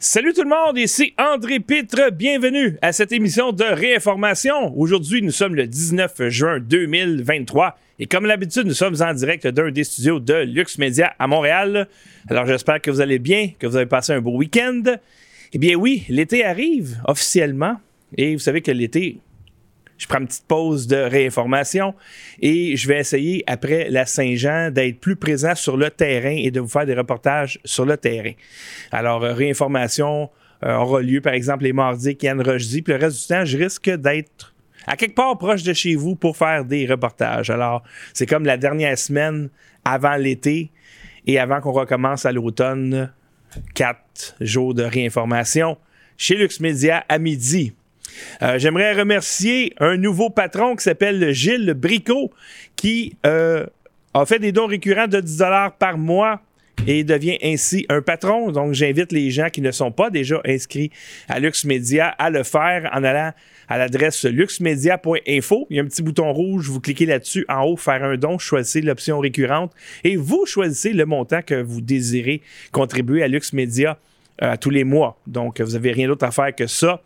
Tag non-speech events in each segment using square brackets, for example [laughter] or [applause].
Salut tout le monde, ici André Pitre. Bienvenue à cette émission de réinformation. Aujourd'hui, nous sommes le 19 juin 2023 et comme l'habitude, nous sommes en direct d'un des studios de Lux Media à Montréal. Alors j'espère que vous allez bien, que vous avez passé un beau week-end. Eh bien oui, l'été arrive officiellement et vous savez que l'été, je prends une petite pause de réinformation et je vais essayer, après la Saint-Jean, d'être plus présent sur le terrain et de vous faire des reportages sur le terrain. Alors, euh, réinformation euh, aura lieu, par exemple, les mardis qui Yann Roche dit, puis le reste du temps, je risque d'être à quelque part proche de chez vous pour faire des reportages. Alors, c'est comme la dernière semaine avant l'été et avant qu'on recommence à l'automne, quatre jours de réinformation chez Lux Media à midi. Euh, j'aimerais remercier un nouveau patron qui s'appelle Gilles Bricot, qui euh, a fait des dons récurrents de 10 par mois et devient ainsi un patron. Donc, j'invite les gens qui ne sont pas déjà inscrits à LuxMedia à le faire en allant à l'adresse luxmedia.info. Il y a un petit bouton rouge, vous cliquez là-dessus en haut, faire un don, choisissez l'option récurrente et vous choisissez le montant que vous désirez contribuer à LuxMedia euh, tous les mois. Donc, vous n'avez rien d'autre à faire que ça.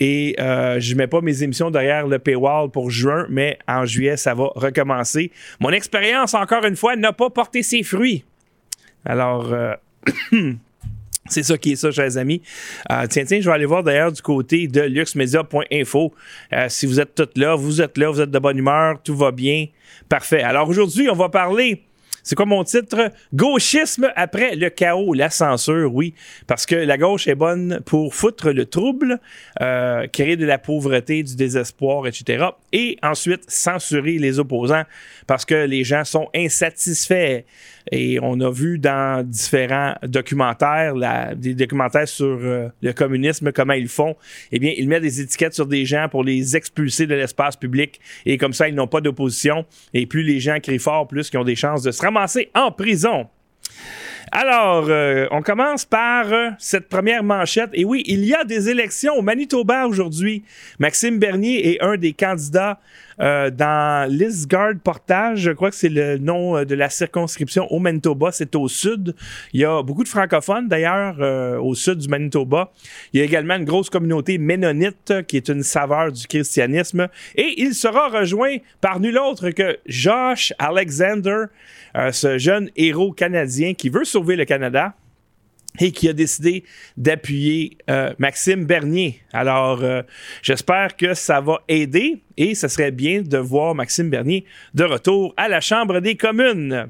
Et euh, je ne mets pas mes émissions derrière le paywall pour juin, mais en juillet, ça va recommencer. Mon expérience, encore une fois, n'a pas porté ses fruits. Alors, euh, [clears throat] c'est ça qui est ça, chers amis. tiens, tiens, je vais aller voir d'ailleurs du côté de luxmedia.info. si vous êtes toutes là, vous êtes là, vous êtes de bonne humeur, tout va bien. Parfait. Alors aujourd'hui, on va parler c'est quoi mon titre? Gauchisme après le chaos, la censure, oui. Parce que la gauche est bonne pour foutre le trouble, euh, créer de la pauvreté, du désespoir, etc. Et ensuite censurer les opposants parce que les gens sont insatisfaits. Et on a vu dans différents documentaires, des documentaires sur euh, le communisme, comment ils font. Eh bien, ils mettent des étiquettes sur des gens pour les expulser de l'espace public. Et comme ça, ils n'ont pas d'opposition. Et plus les gens crient fort, plus ils ont des chances de se ramasser en prison. Alors, euh, on commence par euh, cette première manchette. Et oui, il y a des élections au Manitoba aujourd'hui. Maxime Bernier est un des candidats euh, dans Lisgard Portage, je crois que c'est le nom euh, de la circonscription au Manitoba, c'est au sud. Il y a beaucoup de francophones d'ailleurs euh, au sud du Manitoba. Il y a également une grosse communauté ménonite qui est une saveur du christianisme. Et il sera rejoint par nul autre que Josh Alexander, ce jeune héros canadien qui veut sauver le Canada et qui a décidé d'appuyer euh, Maxime Bernier. Alors, euh, j'espère que ça va aider et ce serait bien de voir Maxime Bernier de retour à la Chambre des communes.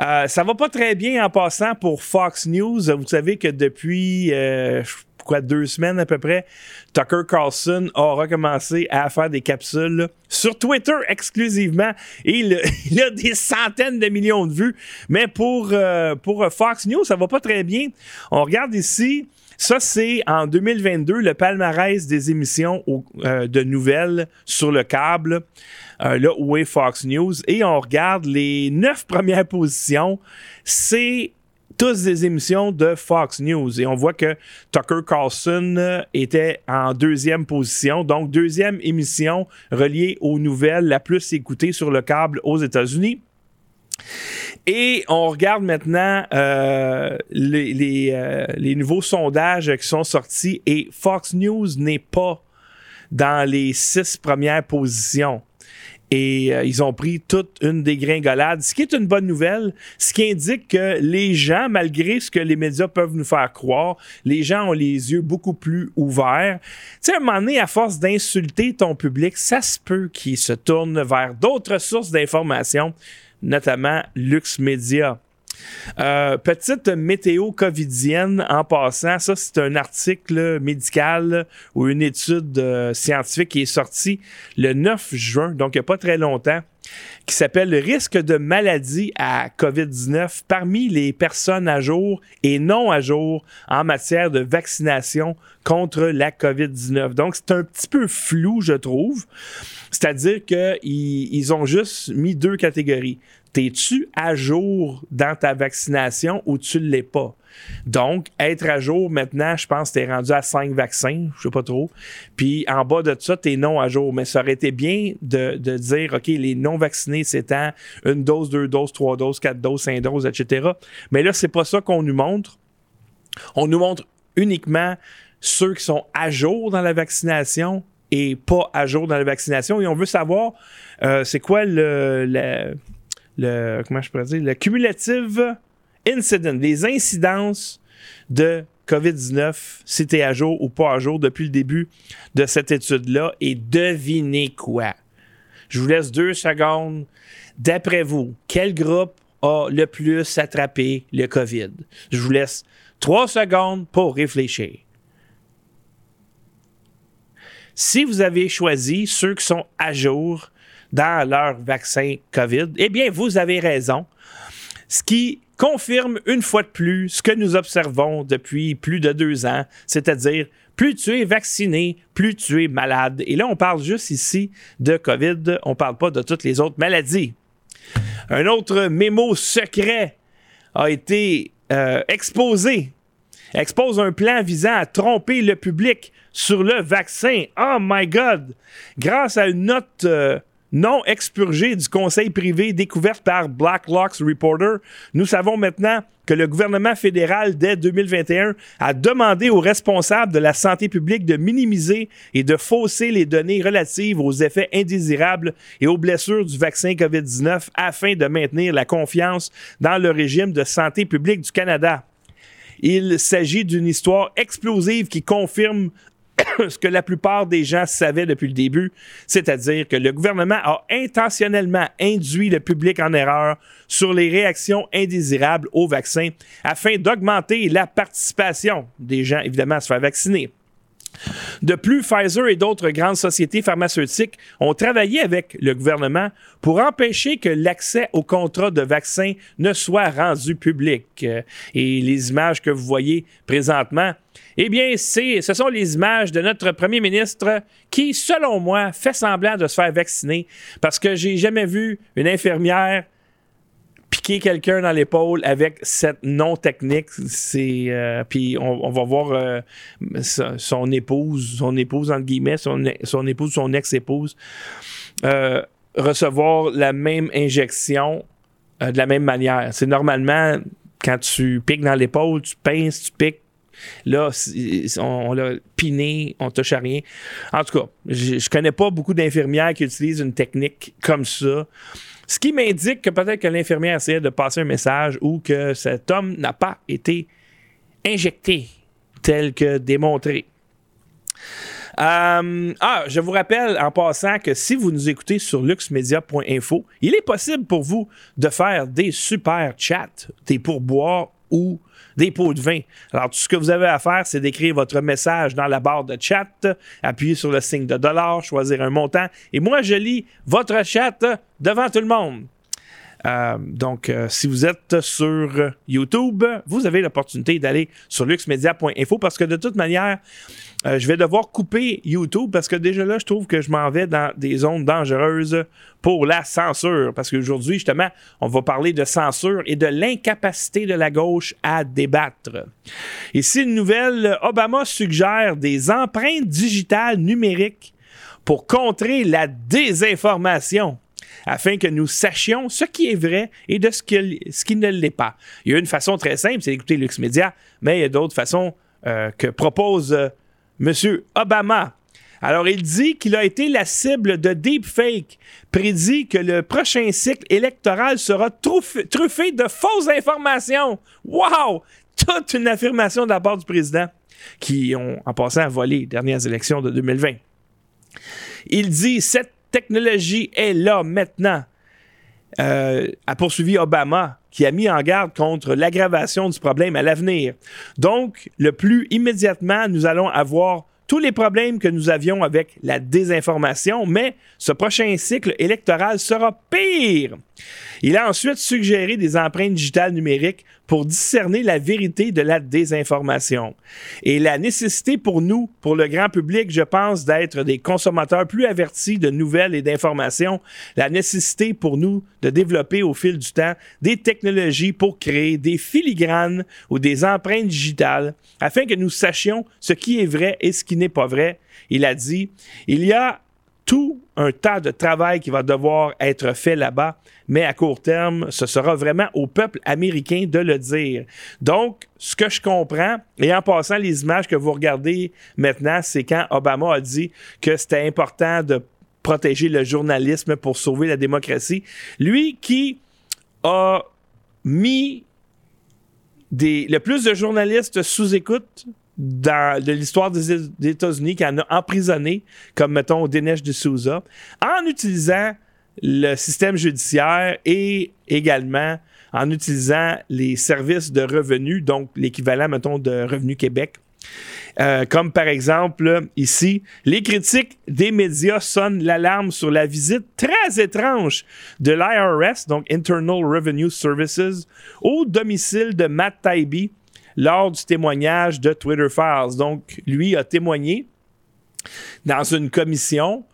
Euh, ça va pas très bien en passant pour Fox News. Vous savez que depuis, quoi, deux semaines à peu près, Tucker Carlson a recommencé à faire des capsules sur Twitter exclusivement. Et [laughs] il, a des centaines de millions de vues. Mais pour, euh, pour Fox News, ça va pas très bien. On regarde ici. Ça, c'est en 2022 le palmarès des émissions euh, de nouvelles sur le câble, euh, là où est Fox News. Et on regarde les neuf premières positions. C'est tous des émissions de Fox News. Et on voit que Tucker Carlson euh, était en deuxième position, donc deuxième émission reliée aux nouvelles la plus écoutée sur le câble aux États-Unis. Et on regarde maintenant euh, euh, les, nouveaux sondages qui sont sortis et Fox News n'est pas dans les six premières positions. Et euh, ils ont pris toute une dégringolade, ce qui est une bonne nouvelle, ce qui indique que les gens, malgré ce que les médias peuvent nous faire croire, les gens ont les yeux beaucoup plus ouverts. Tu sais, à un moment donné, à force d'insulter ton public, ça se peut qu'ils se tournent vers d'autres sources d'informations, notamment Lux Media. Euh, petite météo covidienne en passant, ça c'est un article médical ou une étude euh, scientifique qui est sortie le 9 juin, donc il n'y a pas très longtemps, qui s'appelle le risque de maladie à COVID-19 parmi les personnes à jour et non à jour en matière de vaccination contre la COVID-19. Donc c'est un petit peu flou, je trouve. C'est-à-dire qu'ils ils ont juste mis deux catégories. T'es-tu à jour dans ta vaccination ou tu ne l'es pas? Donc, être à jour maintenant, je pense que tu es rendu à 5 vaccins, je sais pas trop. Puis en bas de ça, tu es non à jour. Mais ça aurait été bien de, dire, OK, les non vaccinés, c'est une dose, deux doses, trois doses, quatre doses, cinq doses, etc. Mais là, c'est pas ça qu'on nous montre. On nous montre uniquement ceux qui sont à jour dans la vaccination et pas à jour dans la vaccination. Et on veut savoir, euh, c'est quoi le, le, comment je pourrais dire, le cumulative incident, les incidences de COVID-19, si tu à jour ou pas à jour depuis le début de cette étude-là. Et devinez quoi? Je vous laisse deux secondes. D'après vous, quel groupe a le plus attrapé le COVID? Je vous laisse trois secondes pour réfléchir. Si vous avez choisi ceux qui sont à jour dans leur vaccin COVID, eh bien, vous avez raison. Ce qui confirme une fois de plus ce que nous observons depuis plus de deux ans, c'est-à-dire plus tu es vacciné, plus tu es malade. Et là, on parle juste ici de COVID, on ne parle pas de toutes les autres maladies. Un autre mémo secret a été euh, exposé expose un plan visant à tromper le public sur le vaccin. Oh my God! Grâce à une note euh, non expurgée du conseil privé découverte par Blacklocks Reporter, nous savons maintenant que le gouvernement fédéral, dès 2021, a demandé aux responsables de la santé publique de minimiser et de fausser les données relatives aux effets indésirables et aux blessures du vaccin COVID-19 afin de maintenir la confiance dans le régime de santé publique du Canada. Il s'agit d'une histoire explosive qui confirme [coughs] ce que la plupart des gens savaient depuis le début, c'est-à-dire que le gouvernement a intentionnellement induit le public en erreur sur les réactions indésirables au vaccin afin d'augmenter la participation des gens, évidemment, à se faire vacciner. De plus, Pfizer et d'autres grandes sociétés pharmaceutiques ont travaillé avec le gouvernement pour empêcher que l'accès aux contrats de vaccins ne soit rendu public. Et les images que vous voyez présentement, eh bien, ce sont les images de notre premier ministre qui, selon moi, fait semblant de se faire vacciner parce que j'ai jamais vu une infirmière piquer quelqu'un dans l'épaule avec cette non-technique. C'est euh, puis on, va voir euh, son épouse, son épouse entre guillemets, son, son épouse, son ex-épouse euh, recevoir la même injection de la même manière. C'est normalement quand tu piques dans l'épaule, tu pinces, tu piques. Là, on, l'a piné, on touche à rien. En tout cas, je, je connais pas beaucoup d'infirmières qui utilisent une technique comme ça. Ce qui m'indique que peut-être que l'infirmière essayait de passer un message ou que cet homme n'a pas été injecté tel que démontré. Euh, ah, je vous rappelle en passant que si vous nous écoutez sur luxmedia.info, il est possible pour vous de faire des super chats, des pourboires ou des pots de vin. Alors, tout ce que vous avez à faire, c'est d'écrire votre message dans la barre de chat, appuyer sur le signe de dollar, choisir un montant, et moi, je lis votre chat devant tout le monde. Euh, donc, euh, si vous êtes sur YouTube, vous avez l'opportunité d'aller sur luxmedia.info parce que de toute manière, euh, je vais devoir couper YouTube parce que déjà là, je trouve que je m'en vais dans des zones dangereuses pour la censure. Parce qu'aujourd'hui, justement, on va parler de censure et de l'incapacité de la gauche à débattre. Ici, une nouvelle, Obama suggère des empreintes digitales numériques pour contrer la désinformation afin que nous sachions ce qui est vrai et de ce qui, ne l'est pas. Il y a une façon très simple, c'est d'écouter Lux Media, mais il y a d'autres façons euh, que propose euh, M. Obama. Alors, il dit qu'il a été la cible de deepfake, prédit que le prochain cycle électoral sera truffé, de fausses informations. Wow! Toute une affirmation de la part du président qui ont, en passant, volé les dernières élections de 2020. Il dit cette technologie est là maintenant. Euh, a poursuivi Obama, qui a mis en garde contre l'aggravation du problème à l'avenir. Donc, le plus immédiatement, nous allons avoir tous les problèmes que nous avions avec la désinformation, mais ce prochain cycle électoral sera pire. Il a ensuite suggéré des empreintes digitales numériques pour discerner la vérité de la désinformation. Et la nécessité pour nous, pour le grand public, je pense, d'être des consommateurs plus avertis de nouvelles et d'informations, la nécessité pour nous de développer au fil du temps des technologies pour créer des filigranes ou des empreintes digitales afin que nous sachions ce qui est vrai et ce qui n'est pas vrai. Il a dit, il y a tout un tas de travail qui va devoir être fait là-bas, mais à court terme, ce sera vraiment au peuple américain de le dire. Donc, ce que je comprends, et en passant les images que vous regardez maintenant, c'est quand Obama a dit que c'était important de protéger le journalisme pour sauver la démocratie. Lui qui a mis le plus de journalistes sous écoute dans, de l'histoire des, États-Unis qui en a emprisonné, comme mettons Dinesh D'Souza, en utilisant le système judiciaire et également en utilisant les services de revenus, donc l'équivalent, mettons, de Revenu Québec. Euh, comme par exemple ici, les critiques des médias sonnent l'alarme sur la visite très étrange de l'IRS, donc Internal Revenue Services, au domicile de Matt Taibbi lors du témoignage de Twitter Files. Donc, lui a témoigné dans une commission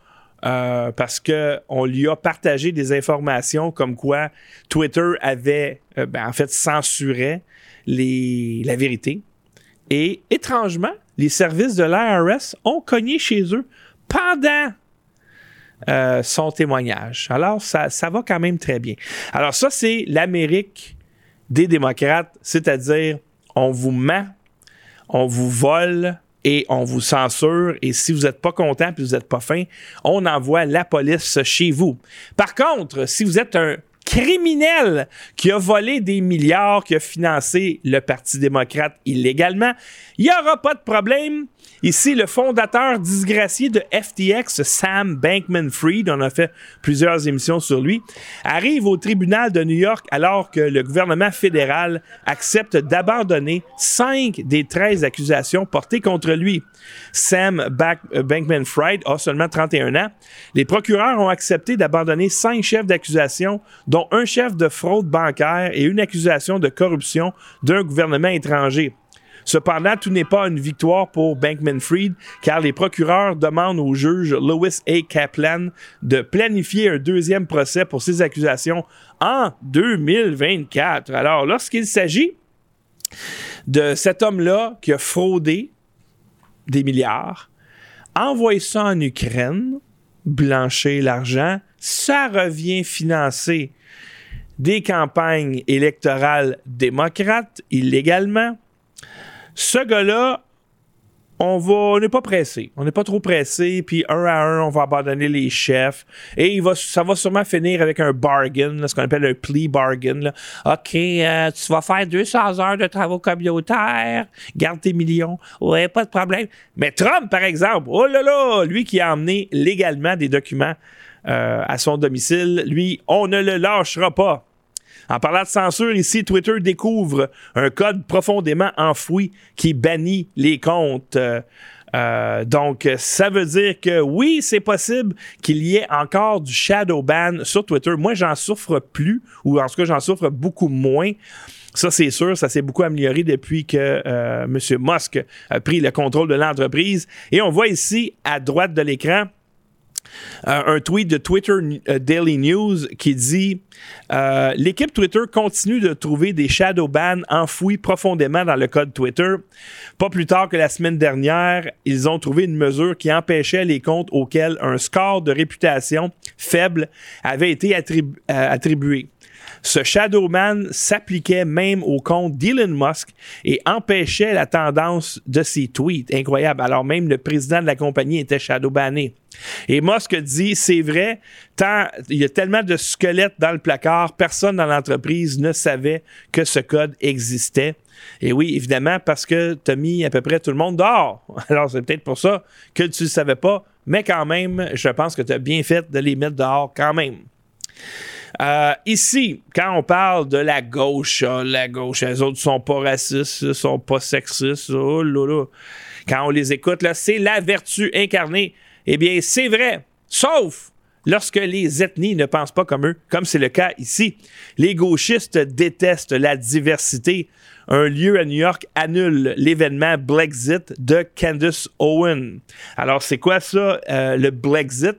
euh, parce qu'on lui a partagé des informations comme quoi Twitter avait, euh, ben, en fait, censuré les, la vérité. Et étrangement, les services de l'IRS ont cogné chez eux pendant euh, son témoignage. Alors, ça, ça va quand même très bien. Alors, ça, c'est l'Amérique des démocrates, c'est-à-dire on vous ment, on vous vole et on vous censure. Et si vous n'êtes pas content et vous n'êtes pas fin, on envoie la police chez vous. Par contre, si vous êtes un criminel qui a volé des milliards, qui a financé le Parti démocrate illégalement, il n'y aura pas de problème. Ici, le fondateur disgracié de FTX, Sam Bankman-Fried, on a fait plusieurs émissions sur lui, arrive au tribunal de New York alors que le gouvernement fédéral accepte d'abandonner cinq des 13 accusations portées contre lui. Sam euh, Bankman-Fried a seulement 31 ans. Les procureurs ont accepté d'abandonner cinq chefs d'accusation, dont un chef de fraude bancaire et une accusation de corruption d'un gouvernement étranger. Cependant, tout n'est pas une victoire pour Bankman-Fried, car les procureurs demandent au juge Lewis A. Kaplan de planifier un deuxième procès pour ces accusations en 2024. Alors, lorsqu'il s'agit de cet homme-là qui a fraudé des milliards, envoyer ça en Ukraine, blanchir l'argent, ça revient financer des campagnes électorales démocrates illégalement, ce gars-là, on va, on n'est pas pressé. On n'est pas trop pressé, puis un à un, on va abandonner les chefs. Et il va, ça va sûrement finir avec un bargain, ce qu'on appelle un plea bargain. OK, euh, tu vas faire 200 heures de travaux communautaires, garde tes millions. Ouais, pas de problème. Mais Trump, par exemple, oh là là, lui qui a emmené légalement des documents euh, à son domicile, lui, on ne le lâchera pas. En parlant de censure, ici, Twitter découvre un code profondément enfoui qui bannit les comptes. Euh, euh, donc, ça veut dire que oui, c'est possible qu'il y ait encore du shadow ban sur Twitter. Moi, j'en souffre plus, ou en tout cas, j'en souffre beaucoup moins. Ça, c'est sûr, ça s'est beaucoup amélioré depuis que euh, M. Musk a pris le contrôle de l'entreprise. Et on voit ici, à droite de l'écran, un tweet de Twitter euh, Daily News qui dit euh, L'équipe Twitter continue de trouver des shadow bans enfouis profondément dans le code Twitter. Pas plus tard que la semaine dernière, ils ont trouvé une mesure qui empêchait les comptes auxquels un score de réputation faible avait été attribué. Ce Shadowman s'appliquait même au compte d'Elon Musk et empêchait la tendance de ses tweets. Incroyable. Alors même le président de la compagnie était shadowbanné. Et Musk dit, c'est vrai, tant, il y a tellement de squelettes dans le placard, personne dans l'entreprise ne savait que ce code existait. Et oui, évidemment, parce que tu as mis à peu près tout le monde dehors. [laughs] Alors, c'est peut-être pour ça que tu ne savais pas, mais quand même, je pense que tu as bien fait de les mettre dehors quand même. Euh, ici, quand on parle de la gauche, ah, la gauche, les autres sont pas racistes, sont pas sexistes, oh là Quand on les écoute, là, c'est la vertu incarnée. Eh bien, c'est vrai, sauf lorsque les ethnies ne pensent pas comme eux, comme c'est le cas ici. Les gauchistes détestent la diversité. Un lieu à New York annule l'événement Brexit de Candace Owen. Alors, c'est quoi ça, euh, le Brexit?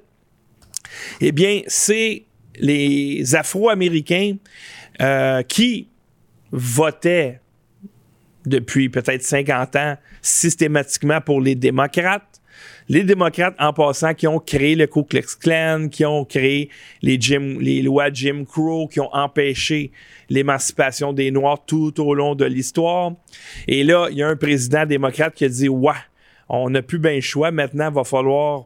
Eh bien, c'est les Afro-Américains euh, qui votaient depuis peut-être 50 ans systématiquement pour les démocrates, les démocrates, en passant, qui ont créé le Ku Klux Klan, qui ont créé les, les lois Jim Crow, qui ont empêché l'émancipation des Noirs tout au long de l'histoire. Et là, il y a un président démocrate qui a dit, ouais, on n'a plus bien le choix, maintenant, il va falloir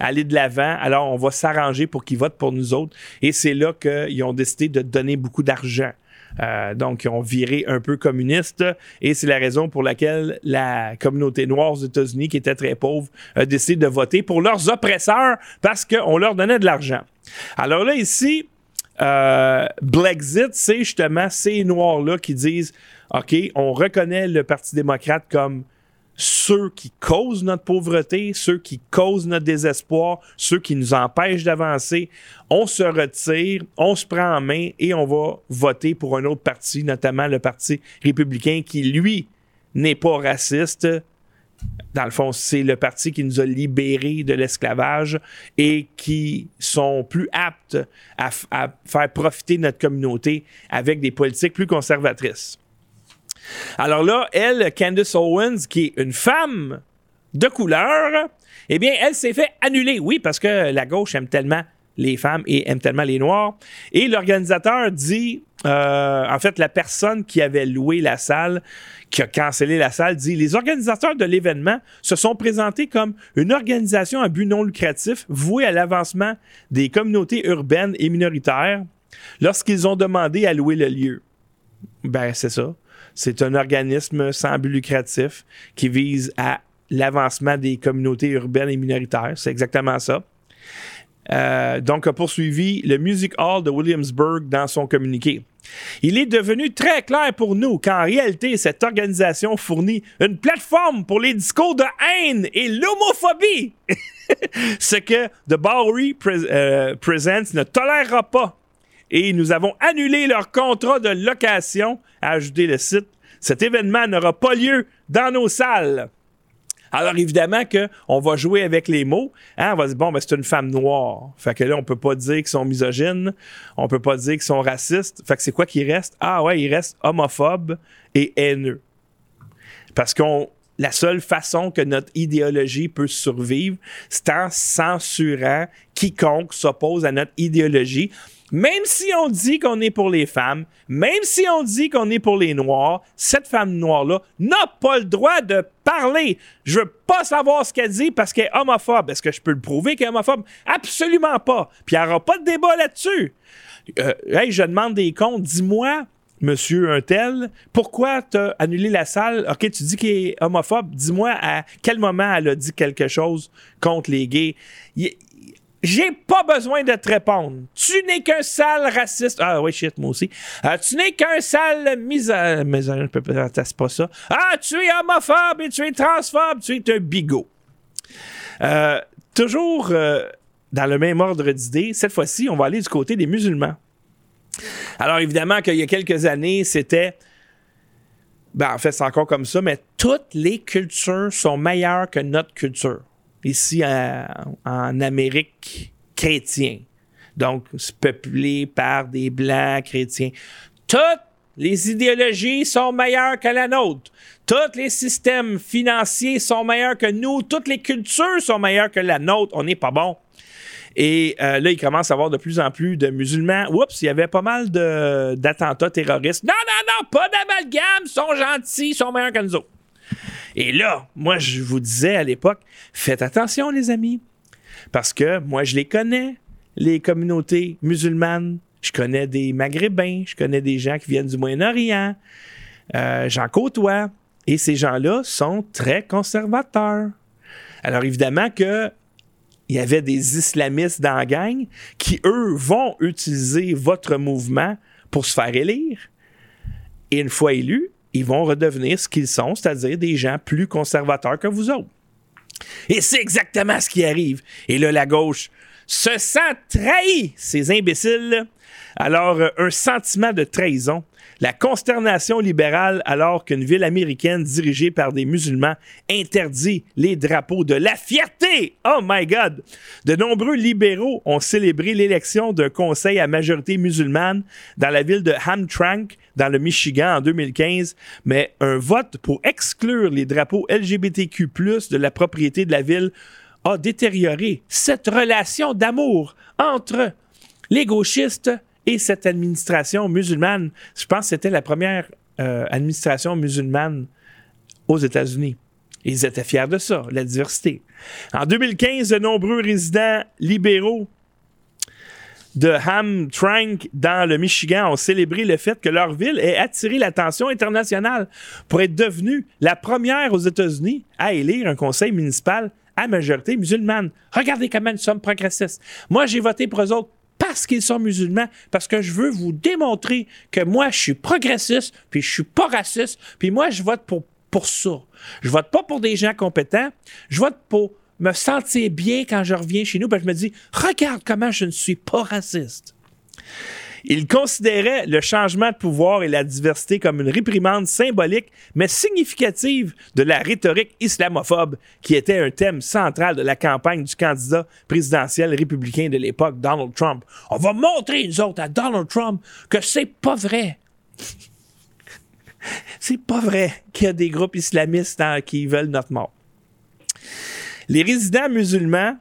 aller de l'avant. Alors, on va s'arranger pour qu'ils votent pour nous autres. Et c'est là qu'ils ont décidé de donner beaucoup d'argent. Euh, donc, ils ont viré un peu communiste et c'est la raison pour laquelle la communauté noire aux États-Unis, qui était très pauvre, a décidé de voter pour leurs oppresseurs parce qu'on leur donnait de l'argent. Alors là, ici, euh, c'est justement ces Noirs-là qui disent OK, on reconnaît le Parti démocrate comme ceux qui causent notre pauvreté, ceux qui causent notre désespoir, ceux qui nous empêchent d'avancer. On se retire, on se prend en main et on va voter pour un autre parti, notamment le Parti républicain qui, lui, n'est pas raciste. Dans le fond, c'est le parti qui nous a libérés de l'esclavage et qui sont plus aptes à, à faire profiter notre communauté avec des politiques plus conservatrices. Alors là, elle, Candace Owens, qui est une femme de couleur, eh bien, elle s'est fait annuler. Oui, parce que la gauche aime tellement les femmes et aime tellement les noirs. Et l'organisateur dit, euh, en fait, la personne qui avait loué la salle, qui a cancellé la salle, dit Les organisateurs de l'événement se sont présentés comme une organisation à but non lucratif vouée à l'avancement des communautés urbaines et minoritaires lorsqu'ils ont demandé à louer le lieu. Ben, c'est ça. C'est un organisme sans but lucratif qui vise à l'avancement des communautés urbaines et minoritaires. C'est exactement ça. Euh, donc, a poursuivi le Music Hall de Williamsburg dans son communiqué. Il est devenu très clair pour nous qu'en réalité, cette organisation fournit une plateforme pour les discours de haine et l'homophobie. [laughs] Ce que The Bowery euh, Presents ne tolérera pas et nous avons annulé leur contrat de location, a ajouté le site. Cet événement n'aura pas lieu dans nos salles. Alors évidemment qu'on va jouer avec les mots. Hein? On va dire bon, ben, c'est une femme noire. Fait que là, on peut pas dire qu'ils sont misogynes, on peut pas dire qu'ils sont racistes. Fait que c'est quoi qui reste? Ah ouais, il reste homophobe et haineux. Parce qu'on la seule façon que notre idéologie peut survivre, c'est en censurant quiconque s'oppose à notre idéologie. Même si on dit qu'on est pour les femmes, même si on dit qu'on est pour les Noirs, cette femme noire-là n'a pas le droit de parler. Je veux pas savoir ce qu'elle dit parce qu'elle est homophobe. Est-ce que je peux le prouver qu'elle est homophobe? Absolument pas. Puis il n'y aura pas de débat là-dessus. Euh, hey, je demande des comptes. Dis-moi, monsieur un tel, pourquoi t'as annulé la salle? OK, tu dis qu'il est homophobe. Dis-moi à quel moment elle a dit quelque chose contre les gays. J'ai pas besoin de te répondre. Tu n'es qu'un sale raciste. Ah oui, shit, moi aussi. Euh, tu n'es qu'un sale misère. Misère, c'est pas ça. Ah, tu es homophobe et tu es transphobe. Tu es un bigot. Euh, toujours euh, dans le même ordre d'idées, cette fois-ci, on va aller du côté des musulmans. Alors évidemment qu'il y a quelques années, c'était... Ben, en fait, c'est encore comme ça, mais toutes les cultures sont meilleures que notre culture ici en Amérique chrétien. Donc, peuplé par des blancs chrétiens. Toutes les idéologies sont meilleures que la nôtre. Tous les systèmes financiers sont meilleurs que nous. Toutes les cultures sont meilleures que la nôtre. On n'est pas bon. Et euh, là, il commence à avoir de plus en plus de musulmans. Oups, il y avait pas mal d'attentats terroristes. Non, non, non, pas d'amalgame. Ils sont gentils, ils sont meilleurs que nous autres. Et là, moi, je vous disais à l'époque, faites attention, les amis, parce que moi, je les connais, les communautés musulmanes. Je connais des Maghrébins, je connais des gens qui viennent du Moyen-Orient, euh, j'en côtoie. Et ces gens-là sont très conservateurs. Alors évidemment que il y avait des islamistes dans la gang qui, eux, vont utiliser votre mouvement pour se faire élire. Et une fois élus, ils vont redevenir ce qu'ils sont, c'est-à-dire des gens plus conservateurs que vous autres. Et c'est exactement ce qui arrive. Et là, la gauche se sent trahi, ces imbéciles. Alors, euh, un sentiment de trahison La consternation libérale alors qu'une ville américaine dirigée par des musulmans interdit les drapeaux de la fierté. Oh my God! De nombreux libéraux ont célébré l'élection d'un conseil à majorité musulmane dans la ville de Hamtramck, dans le Michigan, en 2015, mais un vote pour exclure les drapeaux LGBTQ+, de la propriété de la ville a détérioré cette relation d'amour entre les gauchistes et cette administration musulmane. Je pense que c'était la première euh, administration musulmane aux États-Unis. Ils étaient fiers de ça, la diversité. En 2015, de nombreux résidents libéraux de Hamtramck dans le Michigan ont célébré le fait que leur ville ait attiré l'attention internationale pour être devenue la première aux États-Unis à élire un conseil municipal à majorité musulmane. Regardez comment nous sommes progressistes. Moi, j'ai voté pour eux autres parce qu'ils sont musulmans, parce que je veux vous démontrer que moi, je suis progressiste, puis je suis pas raciste, puis moi, je vote pour, pour ça. Je vote pas pour des gens compétents, je vote pour me sentir bien quand je reviens chez nous, puis je me dis, regarde comment je ne suis pas raciste. Il considérait le changement de pouvoir et la diversité comme une réprimande symbolique, mais significative de la rhétorique islamophobe qui était un thème central de la campagne du candidat présidentiel républicain de l'époque, Donald Trump. On va montrer, nous autres, à Donald Trump que c'est pas vrai. [laughs] c'est pas vrai qu'il y a des groupes islamistes qui veulent notre mort. Les résidents musulmans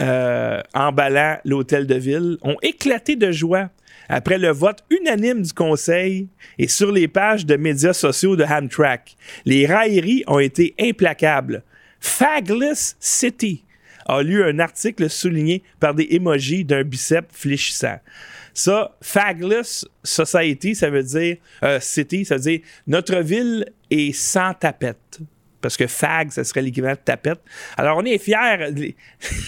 euh, emballant l'hôtel de ville, ont éclaté de joie après le vote unanime du Conseil et sur les pages de médias sociaux de Hamtramck. Les railleries ont été implacables. Fagless City a lu un article souligné par des emojis d'un biceps fléchissant. Ça, Fagless Society, ça veut dire euh, City, ça veut dire notre ville est sans tapette parce que fag, ça serait l'équivalent de tapette. Alors, on est fiers,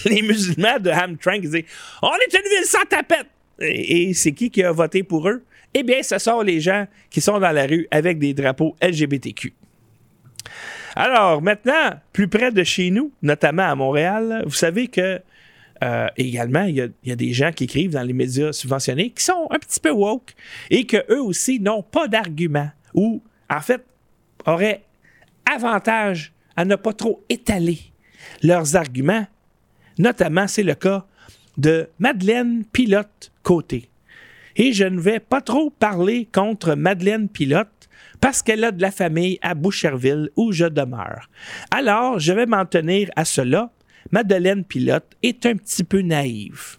les, [laughs] musulmans de Hamtramck, ils disent On est une ville sans tapette Et, c'est qui qui a voté pour eux? Eh bien, ce sont les gens qui sont dans la rue avec des drapeaux LGBTQ. Alors, maintenant, plus près de chez nous, notamment à Montréal, vous savez que euh, également, il y, y, a des gens qui écrivent dans les médias subventionnés qui sont un petit peu woke et qu'eux aussi n'ont pas d'argument ou, en fait, auraient avantage à ne pas trop étaler leurs arguments. Notamment, c'est le cas de Madeleine Pilote Côté. Et je ne vais pas trop parler contre Madeleine Pilote parce qu'elle a de la famille à Boucherville où je demeure. Alors, je vais m'en tenir à cela. Madeleine Pilote est un petit peu naïve.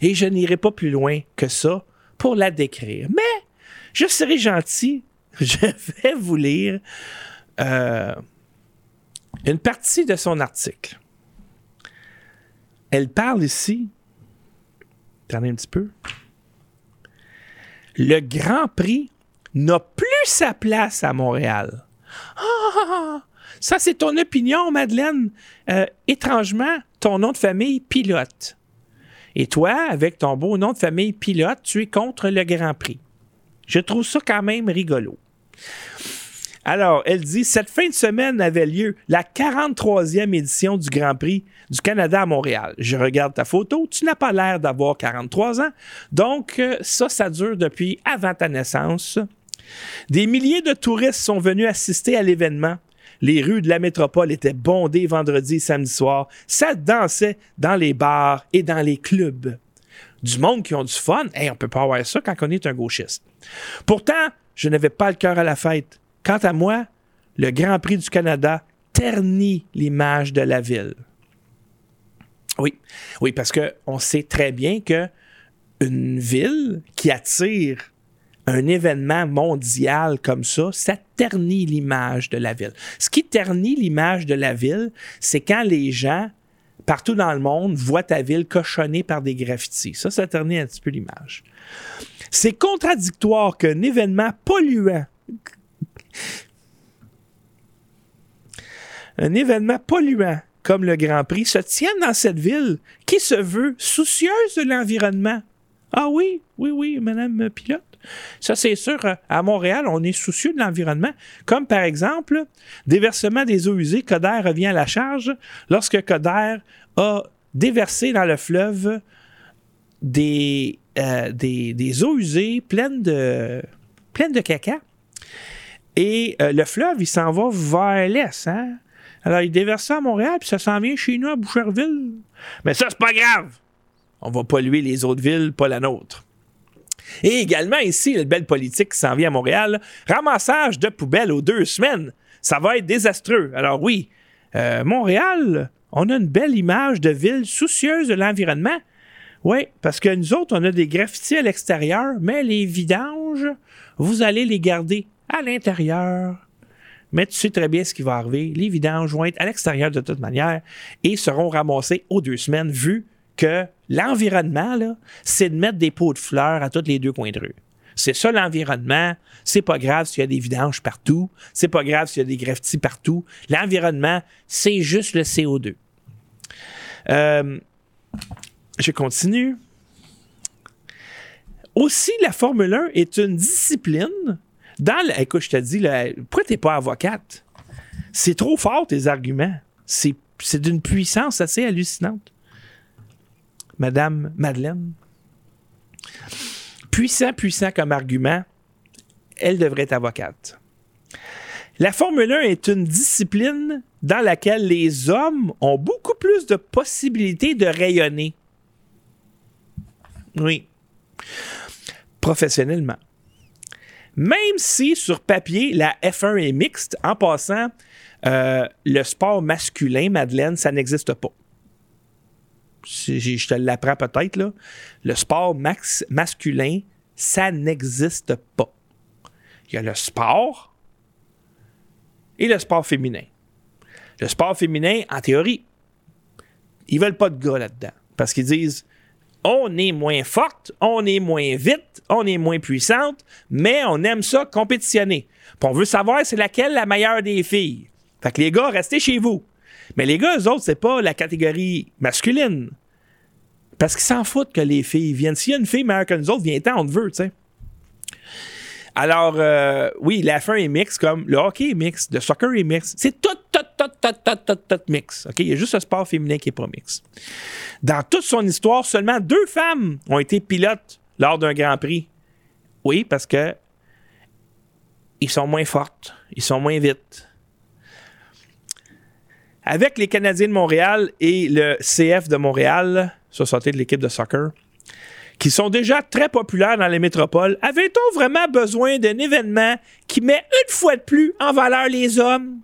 Et je n'irai pas plus loin que ça pour la décrire. Mais je serai gentil, [laughs] je vais vous lire euh, une partie de son article. Elle parle ici, attendez un petit peu, le Grand Prix n'a plus sa place à Montréal. Ah, ça c'est ton opinion, Madeleine. Euh, étrangement, ton nom de famille pilote. Et toi, avec ton beau nom de famille pilote, tu es contre le Grand Prix. Je trouve ça quand même rigolo. Alors, elle dit Cette fin de semaine avait lieu la 43e édition du Grand Prix du Canada à Montréal. Je regarde ta photo, tu n'as pas l'air d'avoir 43 ans. Donc, euh, ça, ça dure depuis avant ta naissance. Des milliers de touristes sont venus assister à l'événement. Les rues de la métropole étaient bondées vendredi et samedi soir. Ça dansait dans les bars et dans les clubs. Du monde qui ont du fun. Hey, on peut pas avoir ça quand on est un gauchiste. Pourtant, je n'avais pas le cœur à la fête. Quant à moi, le Grand Prix du Canada ternit l'image de la ville. Oui, oui, parce qu'on sait très bien que une ville qui attire un événement mondial comme ça, ça ternit l'image de la ville. Ce qui ternit l'image de la ville, c'est quand les gens partout dans le monde voient ta ville cochonnée par des graffitis. Ça, ça ternit un petit peu l'image. C'est contradictoire qu'un événement polluant un événement polluant comme le Grand Prix se tienne dans cette ville qui se veut soucieuse de l'environnement. Ah oui, oui, oui, Madame Pilote. Ça, c'est sûr, à Montréal, on est soucieux de l'environnement. Comme par exemple, déversement des eaux usées, Coder revient à la charge lorsque Coder a déversé dans le fleuve des euh, eaux usées pleines de, pleines de caca. Et euh, le fleuve, il s'en va vers l'est. Hein? Alors, il déverse ça à Montréal, puis ça s'en vient chez nous à Boucherville. Mais ça, c'est pas grave. On va polluer les autres villes, pas la nôtre. Et également ici, une belle politique qui s'en vient à Montréal, ramassage de poubelles aux deux semaines. Ça va être désastreux. Alors oui, euh, Montréal, on a une belle image de ville soucieuse de l'environnement. Oui, parce que nous autres, on a des graffitis à l'extérieur, mais les vidanges, vous allez les garder à l'intérieur. Mais tu sais très bien ce qui va arriver. Les vidanges vont être à l'extérieur de toute manière et seront ramassés aux deux semaines, vu que l'environnement, c'est de mettre des pots de fleurs à tous les deux coins de rue. C'est ça l'environnement. C'est pas grave s'il y a des vidanges partout. C'est pas grave s'il y a des graffitis partout. L'environnement, c'est juste le CO2. Euh, je continue. Aussi, la Formule 1 est une discipline. Dans le, écoute, je te dis, là, pourquoi t'es pas avocate? C'est trop fort tes arguments. C'est d'une puissance assez hallucinante. Madame Madeleine. Puissant, puissant comme argument, elle devrait être avocate. La Formule 1 est une discipline dans laquelle les hommes ont beaucoup plus de possibilités de rayonner. Oui. Professionnellement. Même si sur papier, la F1 est mixte, en passant, euh, le sport masculin, Madeleine, ça n'existe pas je te l'apprends peut-être, là, le sport masculin, ça n'existe pas. Il y a le sport et le sport féminin. Le sport féminin, en théorie, ils veulent pas de gars là-dedans. Parce qu'ils disent on est moins forte, on est moins vite, on est moins puissante, mais on aime ça compétitionner. Puis on veut savoir c'est laquelle la meilleure des filles. Fait que les gars, restez chez vous. Mais les gars, eux autres, c'est pas la catégorie masculine. Parce qu'ils s'en foutent que les filles viennent. S'il y a une fille meilleure que nous autres, viens-t'en, on te veut, tu sais. Alors, euh, oui, la fin est mix, comme le hockey est mix, le soccer est mix. C'est tout, tout, tout, tout, tout, tout, tout mix. OK? Il y a juste le sport féminin qui n'est pas mix. Dans toute son histoire, seulement deux femmes ont été pilotes lors d'un Grand Prix. Oui, parce que ils sont moins fortes, ils sont moins vite, avec les Canadiens de Montréal et le CF de Montréal, Société de l'équipe de soccer, qui sont déjà très populaires dans les métropoles, avait-on vraiment besoin d'un événement qui met une fois de plus en valeur les hommes?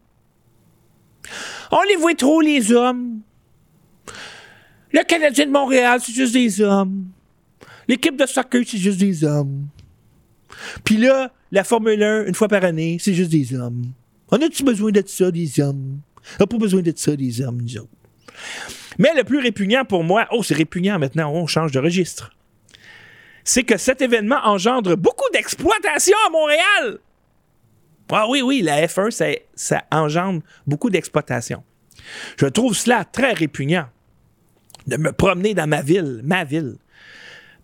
On les voit trop, les hommes. Le Canadien de Montréal, c'est juste des hommes. L'équipe de soccer, c'est juste des hommes. Puis là, la Formule 1, une fois par année, c'est juste des hommes. On a-tu besoin de ça, des hommes? On n'a pas besoin de ça, des hommes, nous. Mais le plus répugnant pour moi, oh, c'est répugnant maintenant, on change de registre. C'est que cet événement engendre beaucoup d'exploitation à Montréal. Ah oui, oui, la F1, ça, engendre beaucoup d'exploitation. Je trouve cela très répugnant de me promener dans ma ville, ma ville,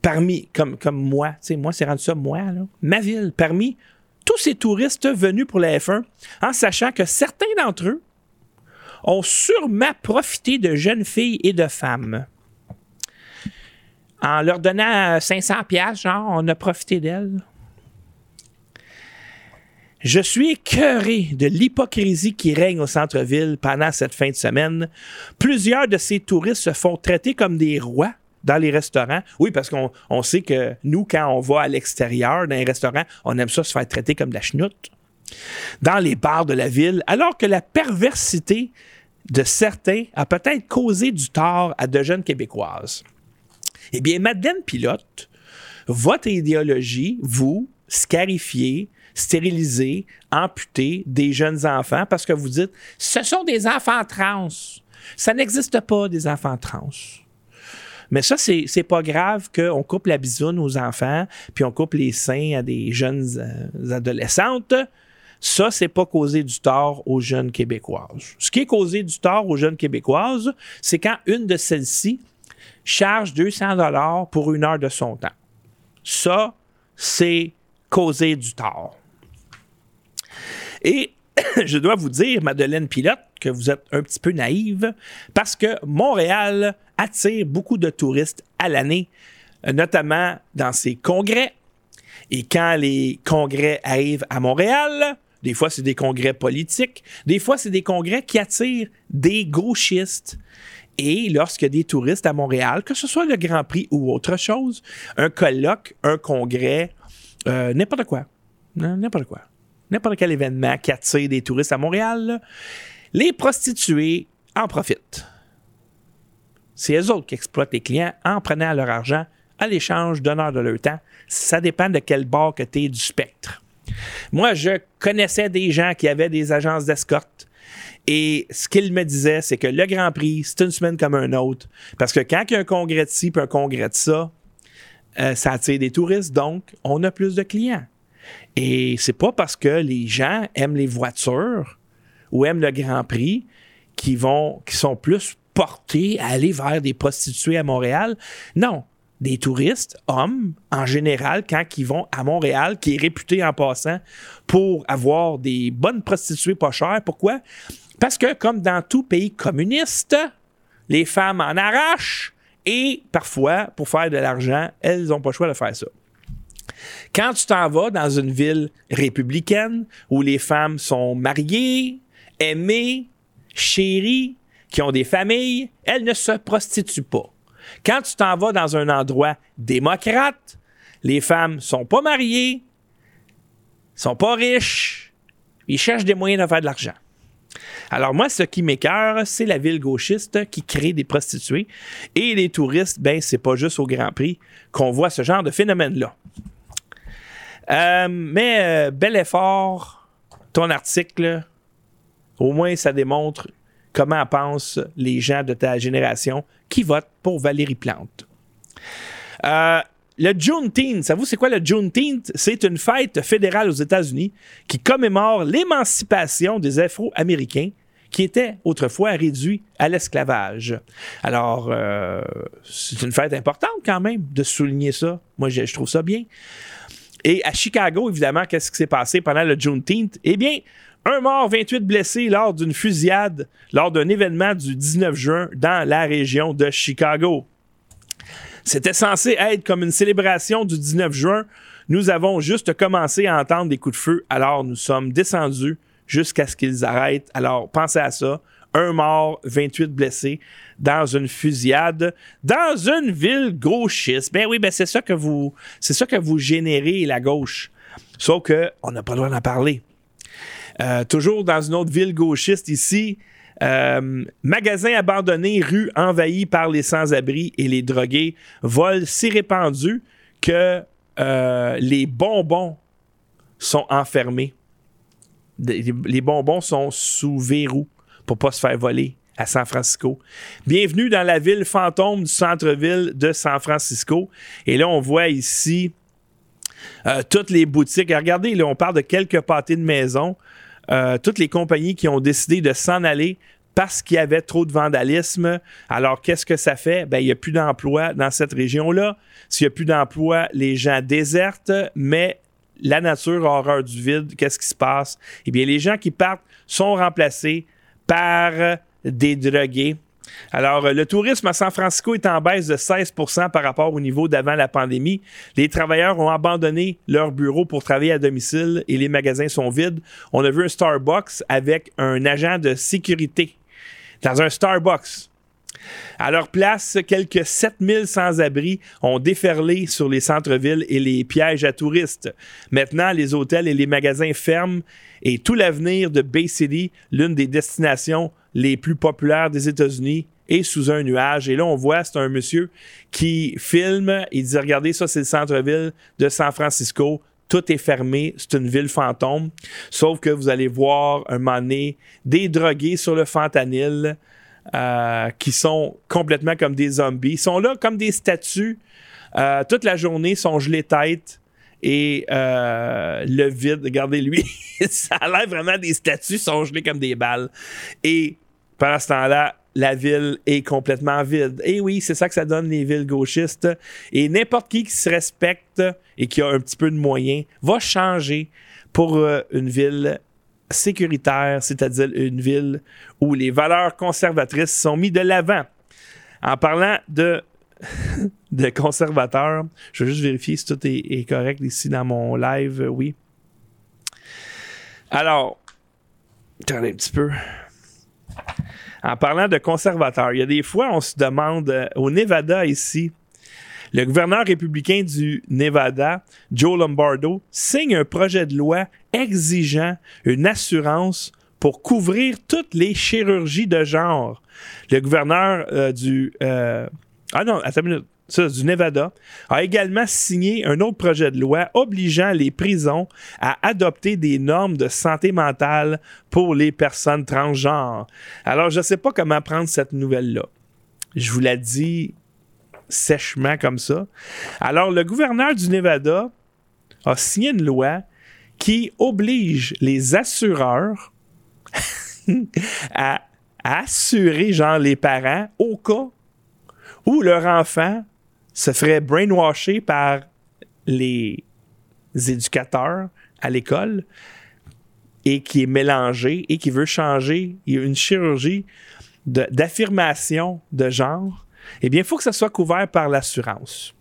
parmi, comme, comme moi, tu sais, moi, c'est rendu ça, moi, là, ma ville, parmi tous ces touristes venus pour la F1, en sachant que certains d'entre eux ont sûrement profité de jeunes filles et de femmes. En leur donnant 500 pièces, genre, on a profité d'elles. Je suis écœuré de l'hypocrisie qui règne au centre-ville pendant cette fin de semaine. Plusieurs de ces touristes se font traiter comme des rois dans les restaurants. Oui, parce qu'on sait que nous, quand on va à l'extérieur dans les restaurants, on aime ça se faire traiter comme de la chenoute. Dans les bars de la ville, alors que la perversité de certains a peut-être causé du tort à de jeunes Québécoises. Eh bien, Madeleine Pilote, votre idéologie, vous, scarifiez, stériliser, amputer des jeunes enfants parce que vous dites ce sont des enfants trans. Ça n'existe pas des enfants trans. Mais ça, c'est, c'est pas grave qu'on coupe la bisoune aux enfants, puis on coupe les seins à des jeunes euh, adolescentes. Ça, c'est pas causer du tort aux jeunes québécoises. Ce qui est causé du tort aux jeunes québécoises, c'est quand une de celles-ci charge 200 dollars pour une heure de son temps. Ça, c'est causer du tort. Et [coughs] je dois vous dire, Madeleine Pilote, que vous êtes un petit peu naïve parce que Montréal attire beaucoup de touristes à l'année. notamment dans ses congrès. Et quand les congrès arrivent à Montréal, des fois c'est des congrès politiques, des fois c'est des congrès qui attirent des gauchistes. Et a des touristes à Montréal, que ce soit le Grand Prix ou autre chose, un colloque, un congrès, euh, n'importe quoi, n'importe quoi, n'importe quel événement qui attire des touristes à Montréal, les prostituées en profitent. C'est eux autres qui exploitent les clients en prenant leur argent à l'échange heure de leur temps. Ça dépend de quel bord que tu du spectre. Moi, je connaissais des gens qui avaient des agences d'escorte. Et ce qu'ils me disaient, c'est que le Grand Prix, c'est une semaine comme un autre. Parce que quand il y a un congrès de ci puis un congrès de ça, euh, ça attire des touristes, donc on a plus de clients. Et c'est pas parce que les gens aiment les voitures ou aiment le Grand Prix qui vont, qui sont plus portés à aller vers des prostituées à Montréal. Non, des touristes, hommes, en général, quand ils vont à Montréal, qui est réputé en passant pour avoir des bonnes prostituées pas chères. Pourquoi? Parce que, comme dans tout pays communiste, les femmes en arrachent et parfois, pour faire de l'argent, elles n'ont pas le choix de faire ça. Quand tu t'en vas dans une ville républicaine où les femmes sont mariées, aimées, chéries, qui ont des familles, elles ne se prostituent pas. Quand tu t'en vas dans un endroit démocrate, les femmes sont pas mariées, sont pas riches, ils cherchent des moyens de faire de l'argent. Alors moi, ce qui m'écœure, c'est la ville gauchiste qui crée des prostituées. Et les touristes, ben, c'est pas juste au Grand Prix qu'on voit ce genre de phénomène-là. Euh, mais euh, bel effort, ton article, au moins ça démontre comment pensent les gens de ta génération qui votent pour Valérie Plante. Euh, le Juneteenth, savez-vous c'est quoi le Juneteenth? C'est une fête fédérale aux États-Unis qui commémore l'émancipation des Afro-Américains qui étaient autrefois réduits à l'esclavage. Alors, euh, c'est une fête importante quand même de souligner ça. Moi, je trouve ça bien. Et à Chicago, évidemment, qu'est-ce qui s'est passé pendant le Juneteenth? Eh bien, un mort, 28 blessés lors d'une fusillade lors d'un événement du 19 juin dans la région de Chicago. C'était censé être comme une célébration du 19 juin. Nous avons juste commencé à entendre des coups de feu, alors nous sommes descendus jusqu'à ce qu'ils arrêtent. Alors pensez à ça. Un mort, 28 blessés dans une fusillade dans une ville gauchiste. Ben oui, ben c'est ça que vous c'est ça que vous générez la gauche. Sauf que on n'a pas le droit d'en parler. Euh, toujours dans une autre ville gauchiste ici, euh, magasin abandonné, rue envahie par les sans-abri et les drogués, vol si répandu que euh, les bonbons sont enfermés. Les bonbons sont sous verrou pour pas se faire voler à San Francisco. Bienvenue dans la ville fantôme du centre-ville de San Francisco. Et là, on voit ici toutes les boutiques. Regardez, là, on parle de quelques pâtés de maison. Euh, toutes les compagnies qui ont décidé de s'en aller parce qu'il y avait trop de vandalisme. Alors, qu'est-ce que ça fait? Ben, il n'y a plus d'emploi dans cette région-là. S'il n'y a plus d'emploi, les gens désertent, mais la nature horreur du vide. Qu'est-ce qui se passe? Eh bien, les gens qui partent sont remplacés par des drogués. Alors, le tourisme à San Francisco est en baisse de 16% par rapport au niveau d'avant la pandémie. Les travailleurs ont abandonné leur bureau pour travailler à domicile et les magasins sont vides. On a vu un Starbucks avec un agent de sécurité dans un Starbucks. À leur place, quelques 7000 sans-abri ont déferlé sur les centres-villes et les pièges à touristes. Maintenant, les hôtels et les magasins ferment et tout l'avenir de Bay City, l'une des destinations les plus populaires des États-Unis, est sous un nuage. Et là, on voit, c'est un monsieur qui filme. Il dit Regardez, ça, c'est le centre-ville de San Francisco. Tout est fermé. C'est une ville fantôme. Sauf que vous allez voir un moment donné des drogués sur le fentanyl euh, qui sont complètement comme des zombies. Ils sont là comme des statues. Euh, toute la journée, sont gelés tête et euh, le vide, regardez lui, [laughs] ça a l'air vraiment des statues sont gelées comme des balles. Et pendant ce temps-là, la ville est complètement vide. Et oui, c'est ça que ça donne les villes gauchistes. Et n'importe qui qui se respecte et qui a un petit peu de moyens va changer pour une ville sécuritaire, c'est-à-dire une ville où les valeurs conservatrices sont mises de l'avant. En parlant de [laughs] de conservateurs. Je vais juste vérifier si tout est, correct ici dans mon live. Oui. Alors, attendez un petit peu. En parlant de conservateurs, il y a des fois, on se demande, euh, au Nevada ici, le gouverneur républicain du Nevada, Joe Lombardo, signe un projet de loi exigeant une assurance pour couvrir toutes les chirurgies de genre. Le gouverneur euh, du... Euh, ah non, attends. Ça, du Nevada, a également signé un autre projet de loi obligeant les prisons à adopter des normes de santé mentale pour les personnes transgenres. Alors, je ne sais pas comment prendre cette nouvelle-là. Je vous la dis sèchement comme ça. Alors, le gouverneur du Nevada a signé une loi qui oblige les assureurs [laughs] à, assurer, genre, les parents au cas où leur enfant se ferait brainwasher par les éducateurs à l'école et qui est mélangé et qui veut changer une chirurgie d'affirmation de, genre, eh bien, il faut que ça soit couvert par l'assurance.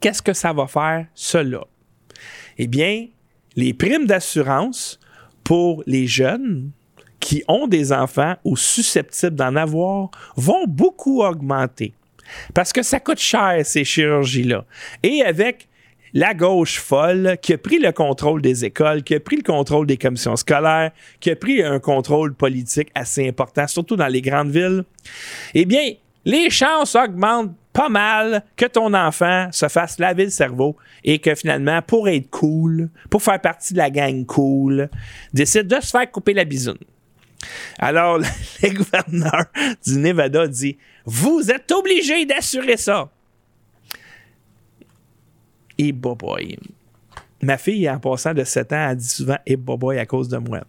Qu'est-ce que ça va faire, cela? Eh bien, les primes d'assurance pour les jeunes qui ont des enfants ou susceptibles d'en avoir vont beaucoup augmenter. Parce que ça coûte cher, ces chirurgies-là. Et avec la gauche folle qui a pris le contrôle des écoles, qui a pris le contrôle des commissions scolaires, qui a pris un contrôle politique assez important, surtout dans les grandes villes, eh bien, les chances augmentent pas mal que ton enfant se fasse laver le cerveau et que finalement, pour être cool, pour faire partie de la gang cool, décide de se faire couper la bisoune. Alors, [laughs] le gouverneur du Nevada dit Vous êtes obligé d'assurer ça. Et boy. Ma fille, en passant de 7 ans, a dit souvent Et boy à cause de moi.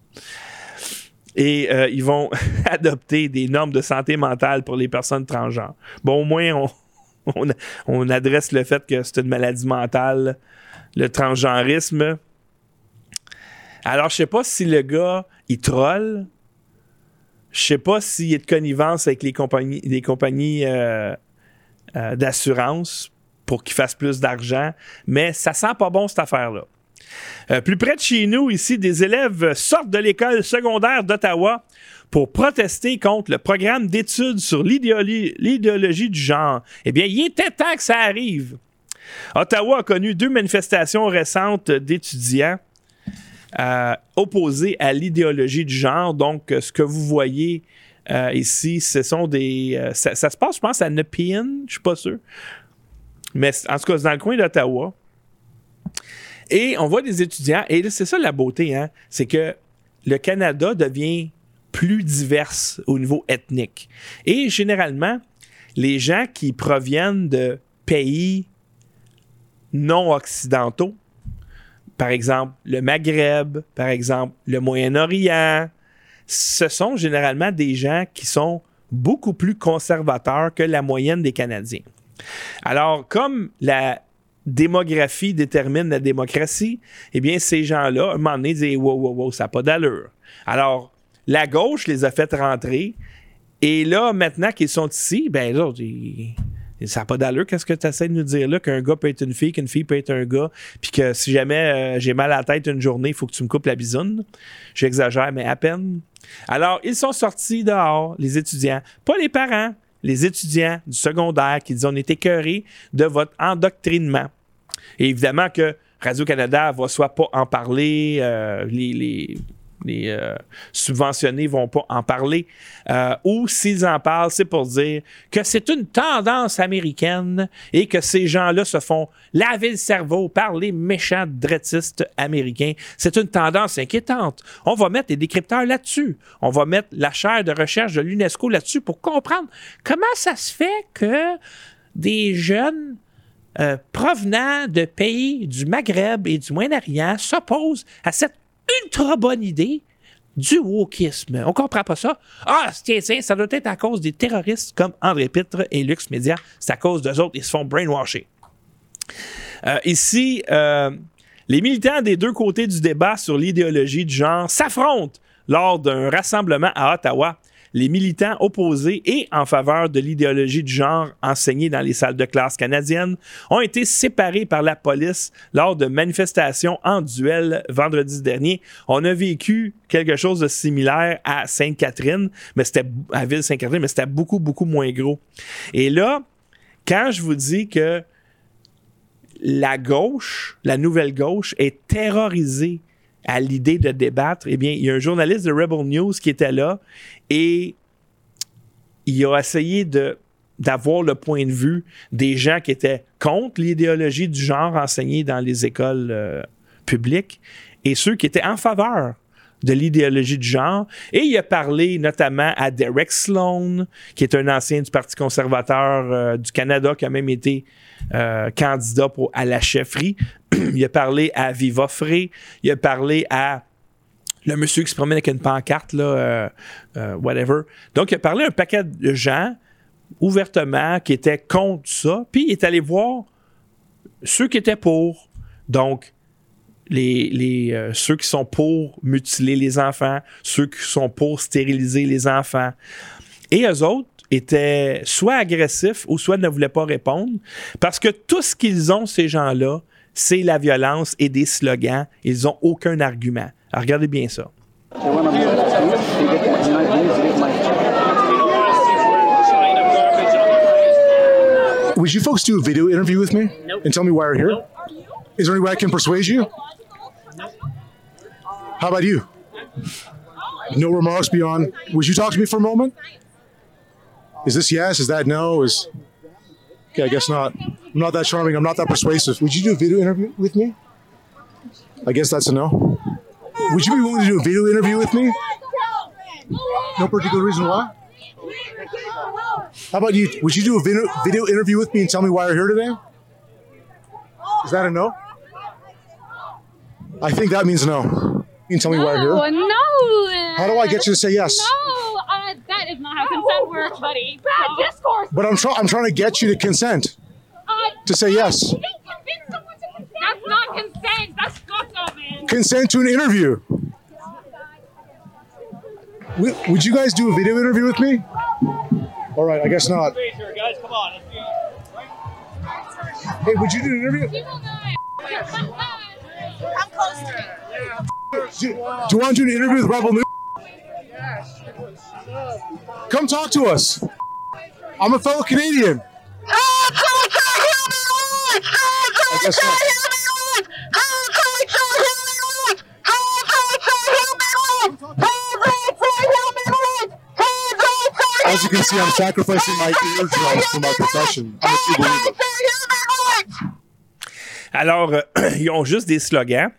Et euh, ils vont [laughs] adopter des normes de santé mentale pour les personnes transgenres. Bon, au moins, [laughs] on, on adresse le fait que c'est une maladie mentale, le transgenrisme. Alors, je sais pas si le gars, il troll je sais pas s'il a de connivence avec les compagnies, compagnies euh, euh, d'assurance pour qu'ils fassent plus d'argent, mais ça sent pas bon cette affaire-là. Euh, plus près de chez nous, ici, des élèves sortent de l'école secondaire d'Ottawa pour protester contre le programme d'études sur l'idéologie du genre. Eh bien, il était temps que ça arrive. Ottawa a connu deux manifestations récentes d'étudiants euh, opposé à l'idéologie du genre. Donc, ce que vous voyez euh, ici, ce sont des. Ça, se passe, je pense, à Nepean, je suis pas sûr. Mais en tout cas, c'est dans le coin d'Ottawa. Et on voit des étudiants, et c'est ça la beauté, hein, c'est que le Canada devient plus divers au niveau ethnique. Et généralement, les gens qui proviennent de pays non occidentaux par exemple le Maghreb, par exemple le Moyen-Orient, ce sont généralement des gens qui sont beaucoup plus conservateurs que la moyenne des Canadiens. Alors, comme la démographie détermine la démocratie, eh bien, ces gens-là, à un moment donné, disent Wow, wow, wow, ça n'a pas d'allure. Alors, la gauche les a fait rentrer. Et là, maintenant qu'ils sont ici, ben, là, ça n'a pas d'allure. Qu'est-ce que tu essaies de nous dire là? Qu'un gars peut être une fille, qu'une fille peut être un gars, puis que si jamais euh, j'ai mal à la tête une journée, il faut que tu me coupes la bisoune? J'exagère, mais à peine. Alors, ils sont sortis dehors, les étudiants, pas les parents, les étudiants du secondaire qui disent on est écœurés de votre endoctrinement. Évidemment que Radio-Canada va soit pas en parler, euh, les les euh, subventionnés vont pas en parler. Euh, ou s'ils en parlent, c'est pour dire que c'est une tendance américaine et que ces gens-là se font laver le cerveau par les méchants dretistes américains. C'est une tendance inquiétante. On va mettre des décrypteurs là-dessus. On va mettre la chaire de recherche de l'UNESCO là-dessus pour comprendre comment ça se fait que des jeunes euh, provenant de pays du Maghreb et du Moyen-Orient s'opposent à cette ultra bonne idée du wokisme. On comprend pas ça? Ah, tiens, tiens, ça doit être à cause des terroristes comme André Pitre et Lux Media. C'est à cause d'eux autres, ils se font brainwasher. Euh, ici, euh, les militants des deux côtés du débat sur l'idéologie du genre s'affrontent lors d'un rassemblement à Ottawa. Les militants opposés et en faveur de l'idéologie du genre enseignée dans les salles de classe canadiennes ont été séparés par la police lors de manifestations en duel vendredi dernier. On a vécu quelque chose de similaire à Sainte-Catherine, mais c'était à Ville-Sainte-Catherine, mais c'était beaucoup, beaucoup moins gros. Et là, quand je vous dis que la gauche, la nouvelle gauche, est terrorisée à l'idée de débattre, eh bien, il y a un journaliste de Rebel News qui était là et il a essayé de d'avoir le point de vue des gens qui étaient contre l'idéologie du genre enseignée dans les écoles euh, publiques et ceux qui étaient en faveur de l'idéologie du genre. Et il a parlé notamment à Derek Sloan, qui est un ancien du Parti conservateur euh, du Canada, qui a même été euh, candidat pour, à la chefferie. [clears throat] il a parlé à Viva. Il a parlé à le monsieur qui se promène avec une pancarte, là, euh, whatever. Donc, il a parlé à un paquet de gens ouvertement qui étaient contre ça. Puis, il est allé voir ceux qui étaient pour. Donc, les, euh, ceux qui sont pour mutiler les enfants, ceux qui sont pour stériliser les enfants. Et eux autres étaient soit agressifs ou soit ne voulaient pas répondre parce que tout ce qu'ils ont, ces gens-là, c'est la violence et des slogans. Ils n'ont aucun argument. Alors, regardez bien ça. Would you folks do a video interview with me and tell me why you're here? Is there any way I can persuade you? How about you? No remarks beyond. Would you talk to me for a moment? Is this yes? Is that no? Is okay? I guess not. I'm not that charming. I'm not that persuasive. Would you do a video interview with me? I guess that's a no. Would you be willing to do a video interview with me? No particular reason why. How about you? Would you do a video, video interview with me and tell me why you're here today? Is that a no? I think that means no. You can tell me why you're here. No. How do I get you to say yes? No, uh, that is not how consent works, buddy. Bad discourse. But I'm trying. I'm trying to get you to consent To say yes. you can't convince someone to consent. That's not consent. That's fucked man. Consent to an interview. Would, would you guys do a video interview with me? All right. I guess not. guys. Come on. Hey, would you do an interview? You will not. Come close to me. Do, do you want to do an interview with Rebel News? Come talk to us. I'm a fellow Canadian. Oh, I guess not. As you can see, I'm sacrificing my eardrums for my profession. I'm a true believer. Alors, [clears throat] ils ont juste des slogans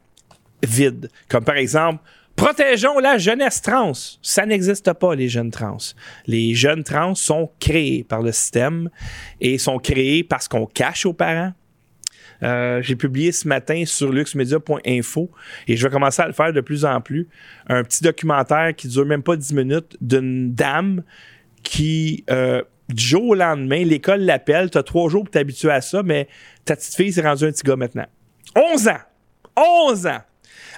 vides, comme par exemple Protégeons la jeunesse trans. Ça n'existe pas, les jeunes trans. Les jeunes trans sont créés par le système et sont créés parce qu'on cache aux parents. Euh, J'ai publié ce matin sur luxmedia.info et je vais commencer à le faire de plus en plus. Un petit documentaire qui dure même pas 10 minutes d'une dame qui, euh, du jour au lendemain, l'école l'appelle, tu as trois jours pour t'habituer à ça, mais ta petite fille s'est rendue un petit gars maintenant. 11 ans! 11 ans!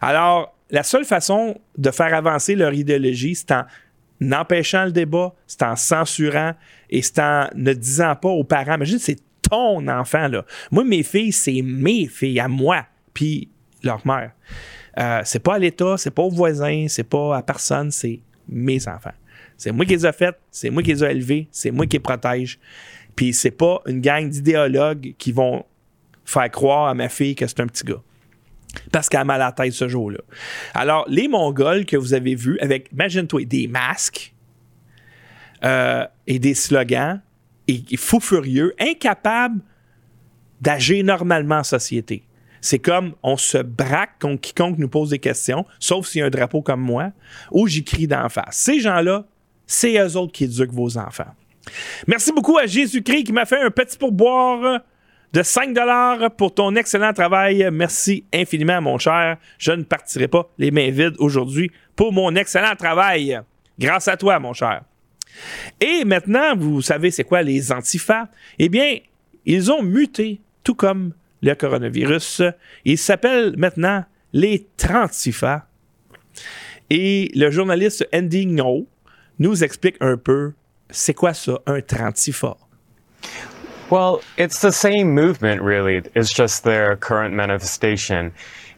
Alors, la seule façon de faire avancer leur idéologie, c'est en empêchant le débat, c'est en censurant et c'est en ne disant pas aux parents, imagine, c'est enfant, là. Moi, mes filles, c'est mes filles, à moi, puis leur mère. Euh, c'est pas à l'État, c'est pas aux voisins, c'est pas à personne, c'est mes enfants. C'est moi qui les ai faites, c'est moi qui les ai élevés, c'est moi qui les protège. Puis c'est pas une gang d'idéologues qui vont faire croire à ma fille que c'est un petit gars. Parce qu'elle a mal à la tête ce jour-là. Alors, les Mongols que vous avez vus avec, imagine-toi, des masques euh, et des slogans, et fous furieux, incapables d'agir normalement en société. C'est comme on se braque contre quiconque nous pose des questions, sauf s'il y a un drapeau comme moi, ou j'y crie d'en face. Ces gens-là, c'est eux autres qui éduquent vos enfants. Merci beaucoup à Jésus-Christ qui m'a fait un petit pourboire de 5 pour ton excellent travail. Merci infiniment, mon cher. Je ne partirai pas les mains vides aujourd'hui pour mon excellent travail. Grâce à toi, mon cher. Et maintenant, vous savez c'est quoi les antifas? Eh bien, ils ont muté, tout comme le coronavirus. Ils s'appellent maintenant les trantifas. Et le journaliste Andy Ngo nous explique un peu c'est quoi ça, un trantifa. Well, it's the same movement, really. It's just their current manifestation.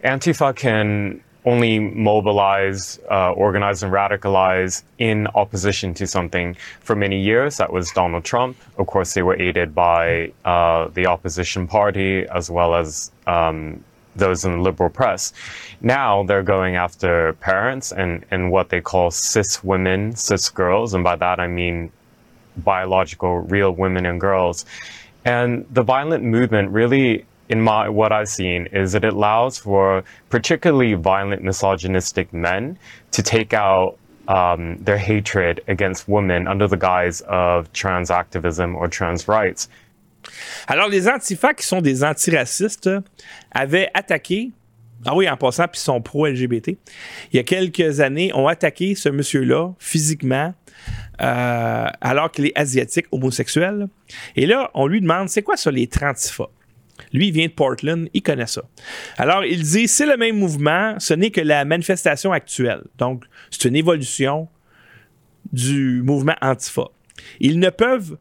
Antifa can only mobilize, uh, organize, and radicalize in opposition to something for many years. That was Donald Trump. Of course, they were aided by uh, the opposition party as well as um, those in the liberal press. Now they're going after parents and, and what they call cis women, cis girls. And by that, I mean biological, real women and girls. And the violent movement really in my what I've seen is that it allows for particularly violent misogynistic men to take out um, their hatred against women under the guise of trans activism or trans rights. Alors, les antifas, qui sont des antiracistes, avaient attaqué, ah oui, en passant, puis sont pro-LGBT, il y a quelques années, ont attaqué ce monsieur-là physiquement, euh, alors qu'il est asiatique, homosexuel. Et là, on lui demande, c'est quoi ça, les trantifas? Lui, il vient de Portland, il connaît ça. Alors, il dit, c'est le même mouvement, ce n'est que la manifestation actuelle. Donc, c'est une évolution du mouvement antifa. Ils ne peuvent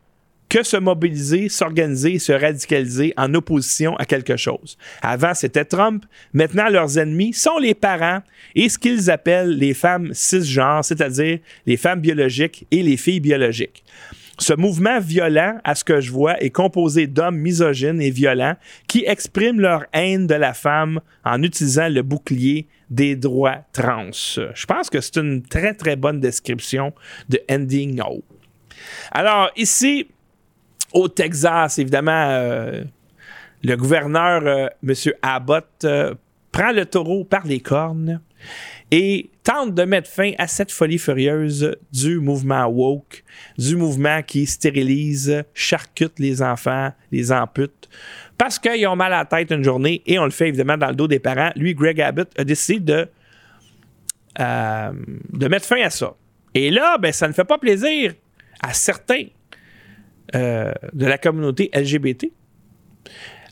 que se mobiliser, s'organiser, se radicaliser en opposition à quelque chose. Avant, c'était Trump. Maintenant, leurs ennemis sont les parents et ce qu'ils appellent les femmes cisgenres, c'est-à-dire les femmes biologiques et les filles biologiques. Ce mouvement violent, à ce que je vois, est composé d'hommes misogynes et violents qui expriment leur haine de la femme en utilisant le bouclier des droits trans. Je pense que c'est une très, très bonne description de Ending No. Alors, ici, au Texas, évidemment, euh, le gouverneur, euh, M. Abbott, euh, prend le taureau par les cornes et tente de mettre fin à cette folie furieuse du mouvement woke, du mouvement qui stérilise, charcute les enfants, les ampute, parce qu'ils ont mal à la tête une journée et on le fait évidemment dans le dos des parents. Lui, Greg Abbott, a décidé de, de mettre fin à ça. Et là, ben, ça ne fait pas plaisir à certains euh, de la communauté LGBT,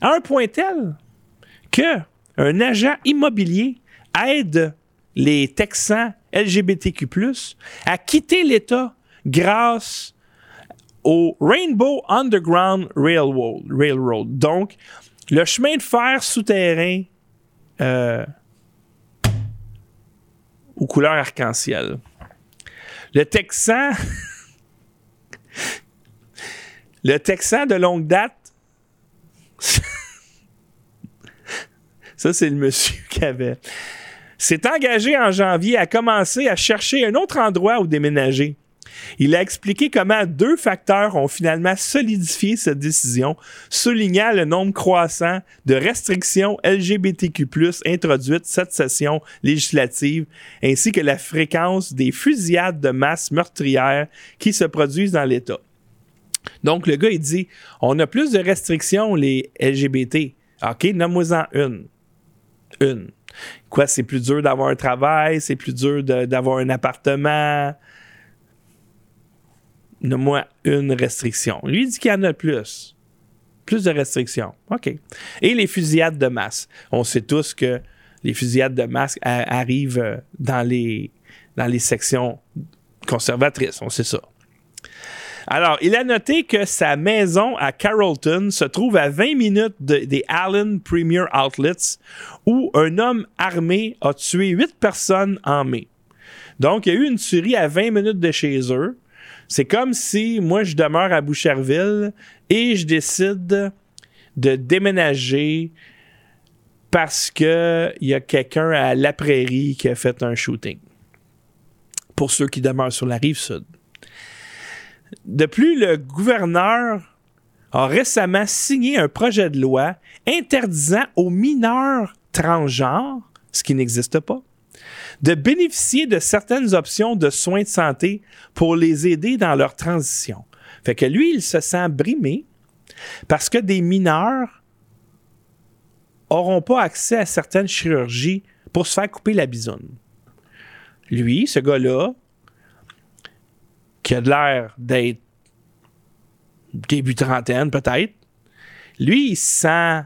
à un point tel que un agent immobilier aide les Texans LGBTQ+, à quitter l'État grâce au Rainbow Underground Railroad. Donc, le chemin de fer souterrain euh, aux couleurs arc-en-ciel. Le Texan [laughs] Le Texan de longue date, [laughs] ça c'est le monsieur qui avait, s'est engagé en janvier à commencer à chercher un autre endroit où déménager. Il a expliqué comment deux facteurs ont finalement solidifié cette décision, soulignant le nombre croissant de restrictions LGBTQ+ introduites cette session législative, ainsi que la fréquence des fusillades de masse meurtrières qui se produisent dans l'État. Donc, le gars, il dit on a plus de restrictions, les LGBT. OK, nomme-moi-en une. Une. Quoi, c'est plus dur d'avoir un travail, c'est plus dur d'avoir un appartement? Nomme-moi une restriction. Lui, il dit qu'il y en a plus. Plus de restrictions. OK. Et les fusillades de masse. On sait tous que les fusillades de masse arrivent euh, dans les, dans les sections conservatrices. On sait ça. Alors, il a noté que sa maison à Carrollton se trouve à 20 minutes des Allen Premier Outlets, où un homme armé a tué 8 personnes en mai. Donc, il y a eu une tuerie à 20 minutes de chez eux. C'est comme si moi, je demeure à Boucherville et je décide de déménager parce qu'il y a quelqu'un à La Prairie qui a fait un shooting. Pour ceux qui demeurent sur la rive sud. De plus, le gouverneur a récemment signé un projet de loi interdisant aux mineurs transgenres, ce qui n'existe pas, de bénéficier de certaines options de soins de santé pour les aider dans leur transition. Fait que lui, il se sent brimé parce que des mineurs n'auront pas accès à certaines chirurgies pour se faire couper la bisoune. Lui, ce gars-là, qui a de l'air d'être début trentaine peut-être, lui, il se sent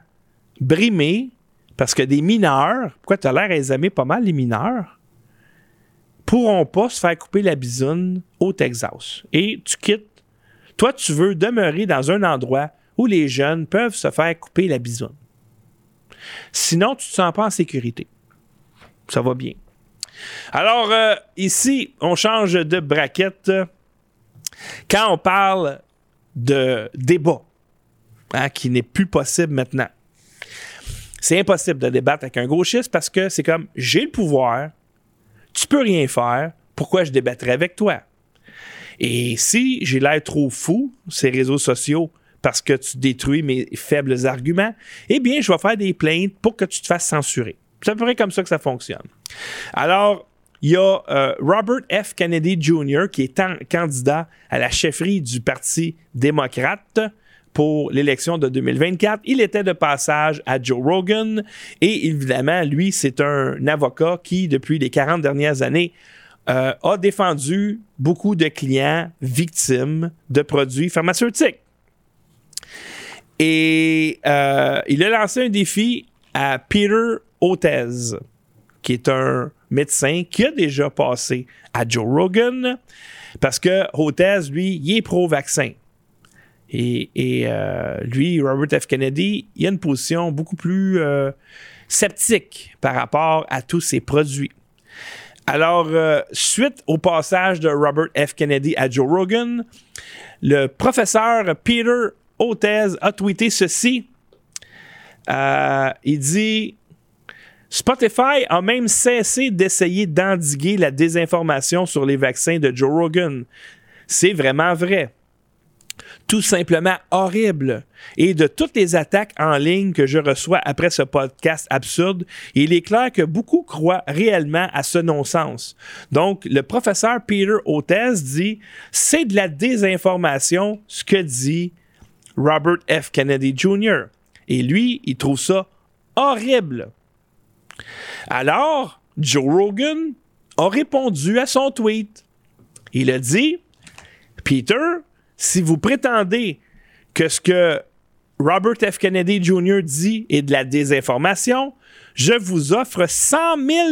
brimé parce que des mineurs, pourquoi tu as l'air à pas mal les mineurs? pourront pas se faire couper la bisoune au Texas. Et tu quittes. Toi, tu veux demeurer dans un endroit où les jeunes peuvent se faire couper la bisoune. Sinon, tu ne te sens pas en sécurité. Ça va bien. Alors, euh, ici, on change de braquette. Quand on parle de débat, hein, qui n'est plus possible maintenant, c'est impossible de débattre avec un gauchiste parce que c'est comme j'ai le pouvoir, tu peux rien faire, pourquoi je débattrais avec toi? Et si j'ai l'air trop fou, ces réseaux sociaux, parce que tu détruis mes faibles arguments, eh bien, je vais faire des plaintes pour que tu te fasses censurer. C'est à peu près comme ça que ça fonctionne. Alors, il y a euh, Robert F. Kennedy Jr., qui est candidat à la chefferie du Parti démocrate pour l'élection de 2024. Il était de passage à Joe Rogan et évidemment, lui, c'est un avocat qui, depuis les 40 dernières années, euh, a défendu beaucoup de clients victimes de produits pharmaceutiques. Et euh, il a lancé un défi à Peter Hotez, qui est un médecin qui a déjà passé à Joe Rogan, parce que Hotez, lui, il est pro-vaccin. Et, euh, lui, Robert F. Kennedy, il a une position beaucoup plus euh, sceptique par rapport à tous ces produits. Alors, suite au passage de Robert F. Kennedy à Joe Rogan, le professeur Peter Hotez a tweeté ceci. Euh, il dit Spotify a même cessé d'essayer d'endiguer la désinformation sur les vaccins de Joe Rogan. C'est vraiment vrai. Tout simplement horrible. Et de toutes les attaques en ligne que je reçois après ce podcast absurde, il est clair que beaucoup croient réellement à ce non-sens. Donc, le professeur Peter Hotez dit c'est de la désinformation ce que dit Robert F. Kennedy Jr. Et lui, il trouve ça horrible. Alors, Joe Rogan a répondu à son tweet. Il a dit Peter, si vous prétendez que ce que Robert F. Kennedy Jr. dit est de la désinformation, je vous offre 100 000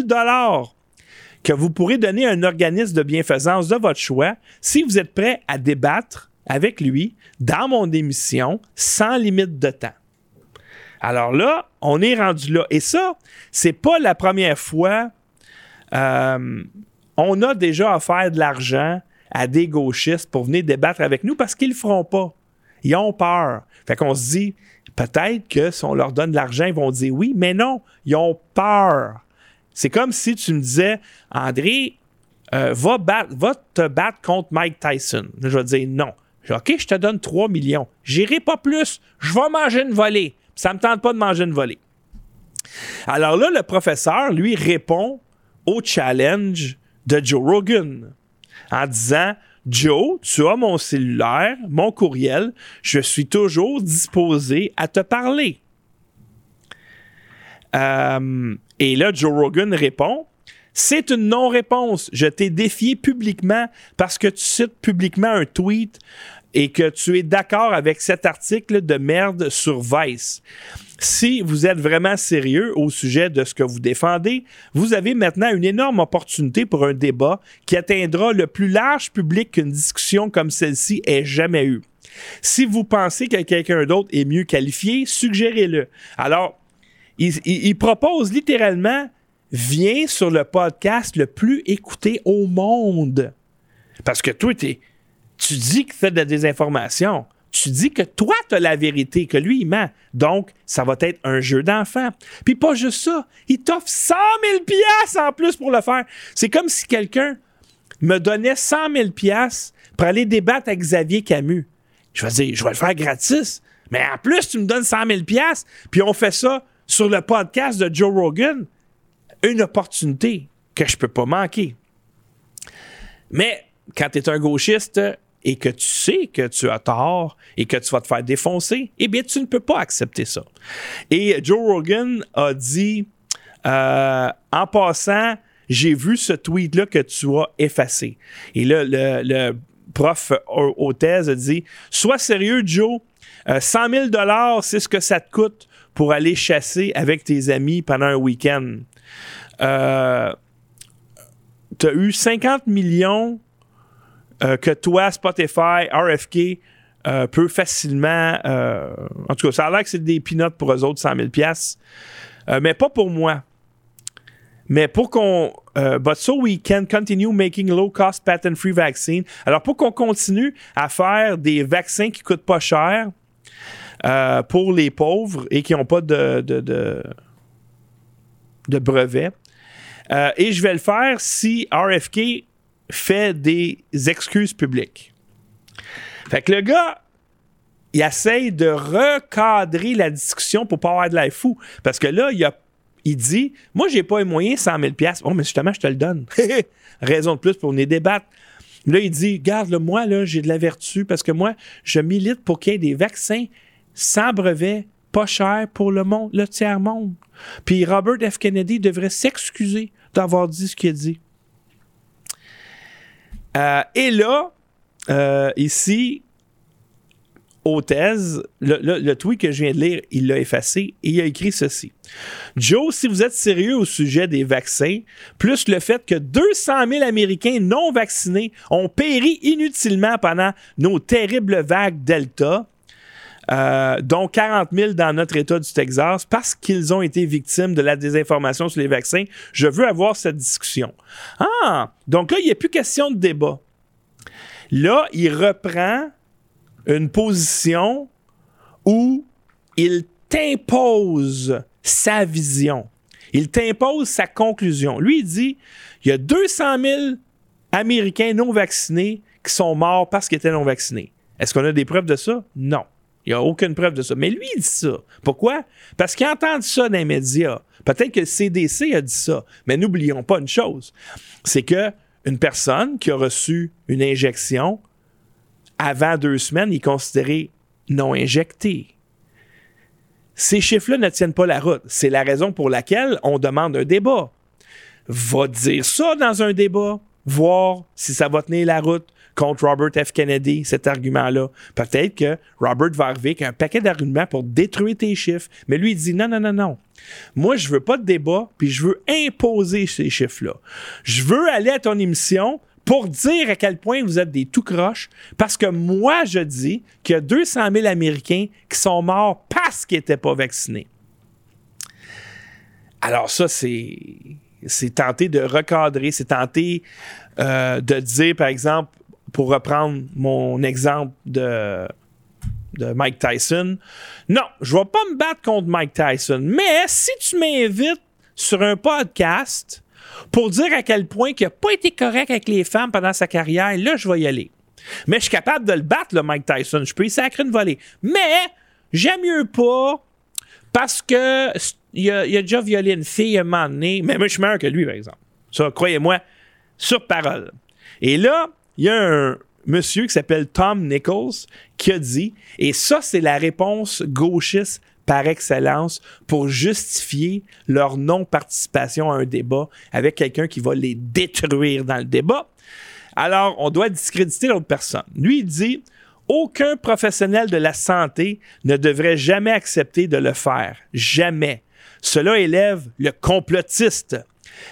que vous pourrez donner à un organisme de bienfaisance de votre choix si vous êtes prêt à débattre avec lui dans mon émission sans limite de temps. Alors là, on est rendu là. Et ça, c'est pas la première fois. Euh, on a déjà offert de l'argent à des gauchistes pour venir débattre avec nous parce qu'ils le feront pas. Ils ont peur. Fait qu'on se dit, peut-être que si on leur donne de l'argent, ils vont dire oui, mais non, ils ont peur. C'est comme si tu me disais, André, euh, va, va te battre contre Mike Tyson. Je vais dire non. OK, je te donne 3 millions. J'irai pas plus. Je vais manger une volée. Ça me tente pas de manger une volée. Alors là, le professeur, lui, répond au challenge de Joe Rogan en disant Joe, tu as mon cellulaire, mon courriel, je suis toujours disposé à te parler. Euh, et là, Joe Rogan répond c'est une non-réponse. Je t'ai défié publiquement parce que tu cites publiquement un tweet et que tu es d'accord avec cet article de merde sur Vice. Si vous êtes vraiment sérieux au sujet de ce que vous défendez, vous avez maintenant une énorme opportunité pour un débat qui atteindra le plus large public qu'une discussion comme celle-ci ait jamais eu. Si vous pensez que quelqu'un d'autre est mieux qualifié, suggérez-le. Alors, il, propose littéralement viens sur le podcast le plus écouté au monde. Parce que toi, tu dis que tu fais de la désinformation. Tu dis que toi, tu as la vérité, que lui, il ment. Donc, ça va être un jeu d'enfant. Puis pas juste ça, il t'offre 100 000 pièces en plus pour le faire. C'est comme si quelqu'un me donnait 100 000 pièces pour aller débattre avec Xavier Camus. Je vais dire, je vais le faire gratis. Mais en plus, tu me donnes 100 000 pièces, puis on fait ça sur le podcast de Joe Rogan une opportunité que je peux pas manquer. Mais quand tu es un gauchiste et que tu sais que tu as tort et que tu vas te faire défoncer, eh bien, tu ne peux pas accepter ça. Et Joe Rogan a dit, euh, en passant, j'ai vu ce tweet-là que tu as effacé. Et là, le, prof au, thèse a dit, sois sérieux, Joe, 100 euh, 000 c'est ce que ça te coûte pour aller chasser avec tes amis pendant un week-end. Euh, tu as eu 50 millions euh, que toi, Spotify, RFK, euh, peut facilement. euh, en tout cas, ça a l'air que c'est des peanuts pour eux autres, 100 000 piastres. Euh, mais pas pour moi. Mais pour qu'on. but so we can continue making low-cost patent-free vaccines. Alors, pour qu'on continue à faire des vaccins qui coûtent pas cher pour les pauvres et qui n'ont pas de, de, de, de brevet. et je vais le faire si RFK fait des excuses publiques. Fait que le gars, il essaye de recadrer la discussion pour pas avoir de l'air fou. Parce que là, il, a, dit Moi, j'ai pas les moyens, 100 000 Oh, mais justement, je te le donne. [laughs] Raison de plus pour venir débattre. Là, il dit Garde, le moi, là, j'ai de la vertu parce que moi, je milite pour qu'il y ait des vaccins sans brevet, pas cher pour le monde, le tiers-monde. Puis Robert F. Kennedy devrait s'excuser d'avoir dit ce qu'il a dit. Euh, et là, euh, ici, le, le- le tweet que je viens de lire, il l'a effacé et il a écrit ceci. Joe, si vous êtes sérieux au sujet des vaccins, plus le fait que 200 000 Américains non vaccinés ont péri inutilement pendant nos terribles vagues Delta, euh, dont 40 000 dans notre État du Texas, parce qu'ils ont été victimes de la désinformation sur les vaccins, je veux avoir cette discussion. Ah, donc là, il n'y a plus question de débat. Là, il reprend une position où il t'impose sa vision. Il t'impose sa conclusion. Lui, il dit il y a 200 000 Américains non vaccinés qui sont morts parce qu'ils étaient non vaccinés. Est-ce qu'on a des preuves de ça? Non. Il n'y a aucune preuve de ça. Mais lui, il dit ça. Pourquoi? Parce qu'il a entendu ça dans les médias. Peut-être que le CDC a dit ça. Mais n'oublions pas une chose. C'est que une personne qui a reçu une injection avant deux semaines est considérée non injectée. Ces chiffres-là ne tiennent pas la route. C'est la raison pour laquelle on demande un débat. Va dire ça dans un débat, voir si ça va tenir la route contre Robert F. Kennedy, cet argument-là. Peut-être que Robert va arriver avec un paquet d'arguments pour détruire tes chiffres. Mais lui, il dit non, non, non, non. Moi, je veux pas de débat, puis je veux imposer ces chiffres-là. Je veux aller à ton émission pour dire à quel point vous êtes des tout croches, parce que moi, je dis qu'il y a 200 000 Américains qui sont morts parce qu'ils n'étaient pas vaccinés. Alors ça, c'est c'est tenter de recadrer, c'est tenter euh, de dire, par exemple, pour reprendre mon exemple de, de Mike Tyson, non, je vais pas me battre contre Mike Tyson, mais si tu m'invites sur un podcast pour dire à quel point il n'a pas été correct avec les femmes pendant sa carrière, là, je vais y aller. Mais je suis capable de le battre, le Mike Tyson. Je peux y sacrer une volée. Mais j'aime mieux pas parce que il a, a déjà violé une fille à un moment donné. Mais moi, je suis meilleur que lui, par exemple. Ça, croyez-moi, sur parole. Et là, il y a un monsieur qui s'appelle Tom Nichols qui a dit, et ça, c'est la réponse gauchiste par excellence pour justifier leur non-participation à un débat avec quelqu'un qui va les détruire dans le débat. Alors, on doit discréditer l'autre personne. Lui, il dit aucun professionnel de la santé ne devrait jamais accepter de le faire. Jamais. Cela élève le complotiste,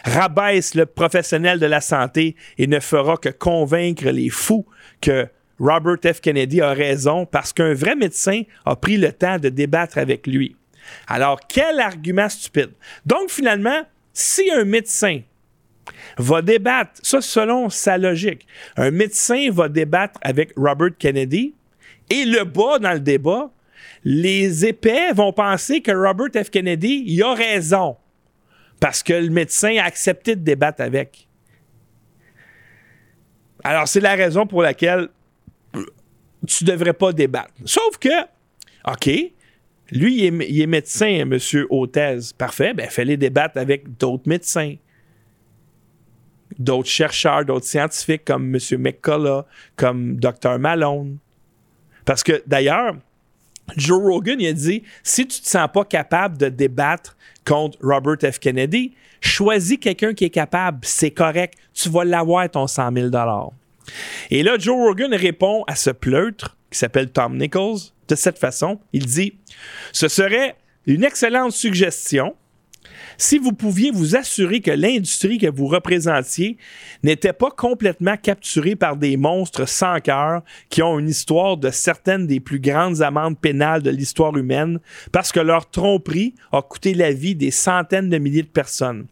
rabaisse le professionnel de la santé et ne fera que convaincre les fous que Robert F. Kennedy a raison parce qu'un vrai médecin a pris le temps de débattre avec lui. Alors, quel argument stupide. Donc, finalement, si un médecin va débattre, ça selon sa logique, un médecin va débattre avec Robert Kennedy et le bas dans le débat, les épais vont penser que Robert F. Kennedy, il a raison parce que le médecin a accepté de débattre avec. Alors, c'est la raison pour laquelle tu devrais pas débattre. Sauf que, OK, lui, il est, médecin, monsieur Hôtez. Parfait, ben, fais-les débattre avec d'autres médecins d'autres chercheurs, d'autres scientifiques comme M. McCullough, comme Dr. Malone. Parce que d'ailleurs, Joe Rogan il a dit si tu te sens pas capable de débattre contre Robert F. Kennedy, choisis quelqu'un qui est capable. C'est correct. Tu vas l'avoir ton 100 000 Et là, Joe Rogan répond à ce pleutre qui s'appelle Tom Nichols de cette façon. Il dit Ce serait une excellente suggestion Si vous pouviez vous assurer que l'industrie que vous représentiez n'était pas complètement capturée par des monstres sans cœur qui ont une histoire de certaines des plus grandes amendes pénales de l'histoire humaine parce que leur tromperie a coûté la vie des centaines de milliers de personnes.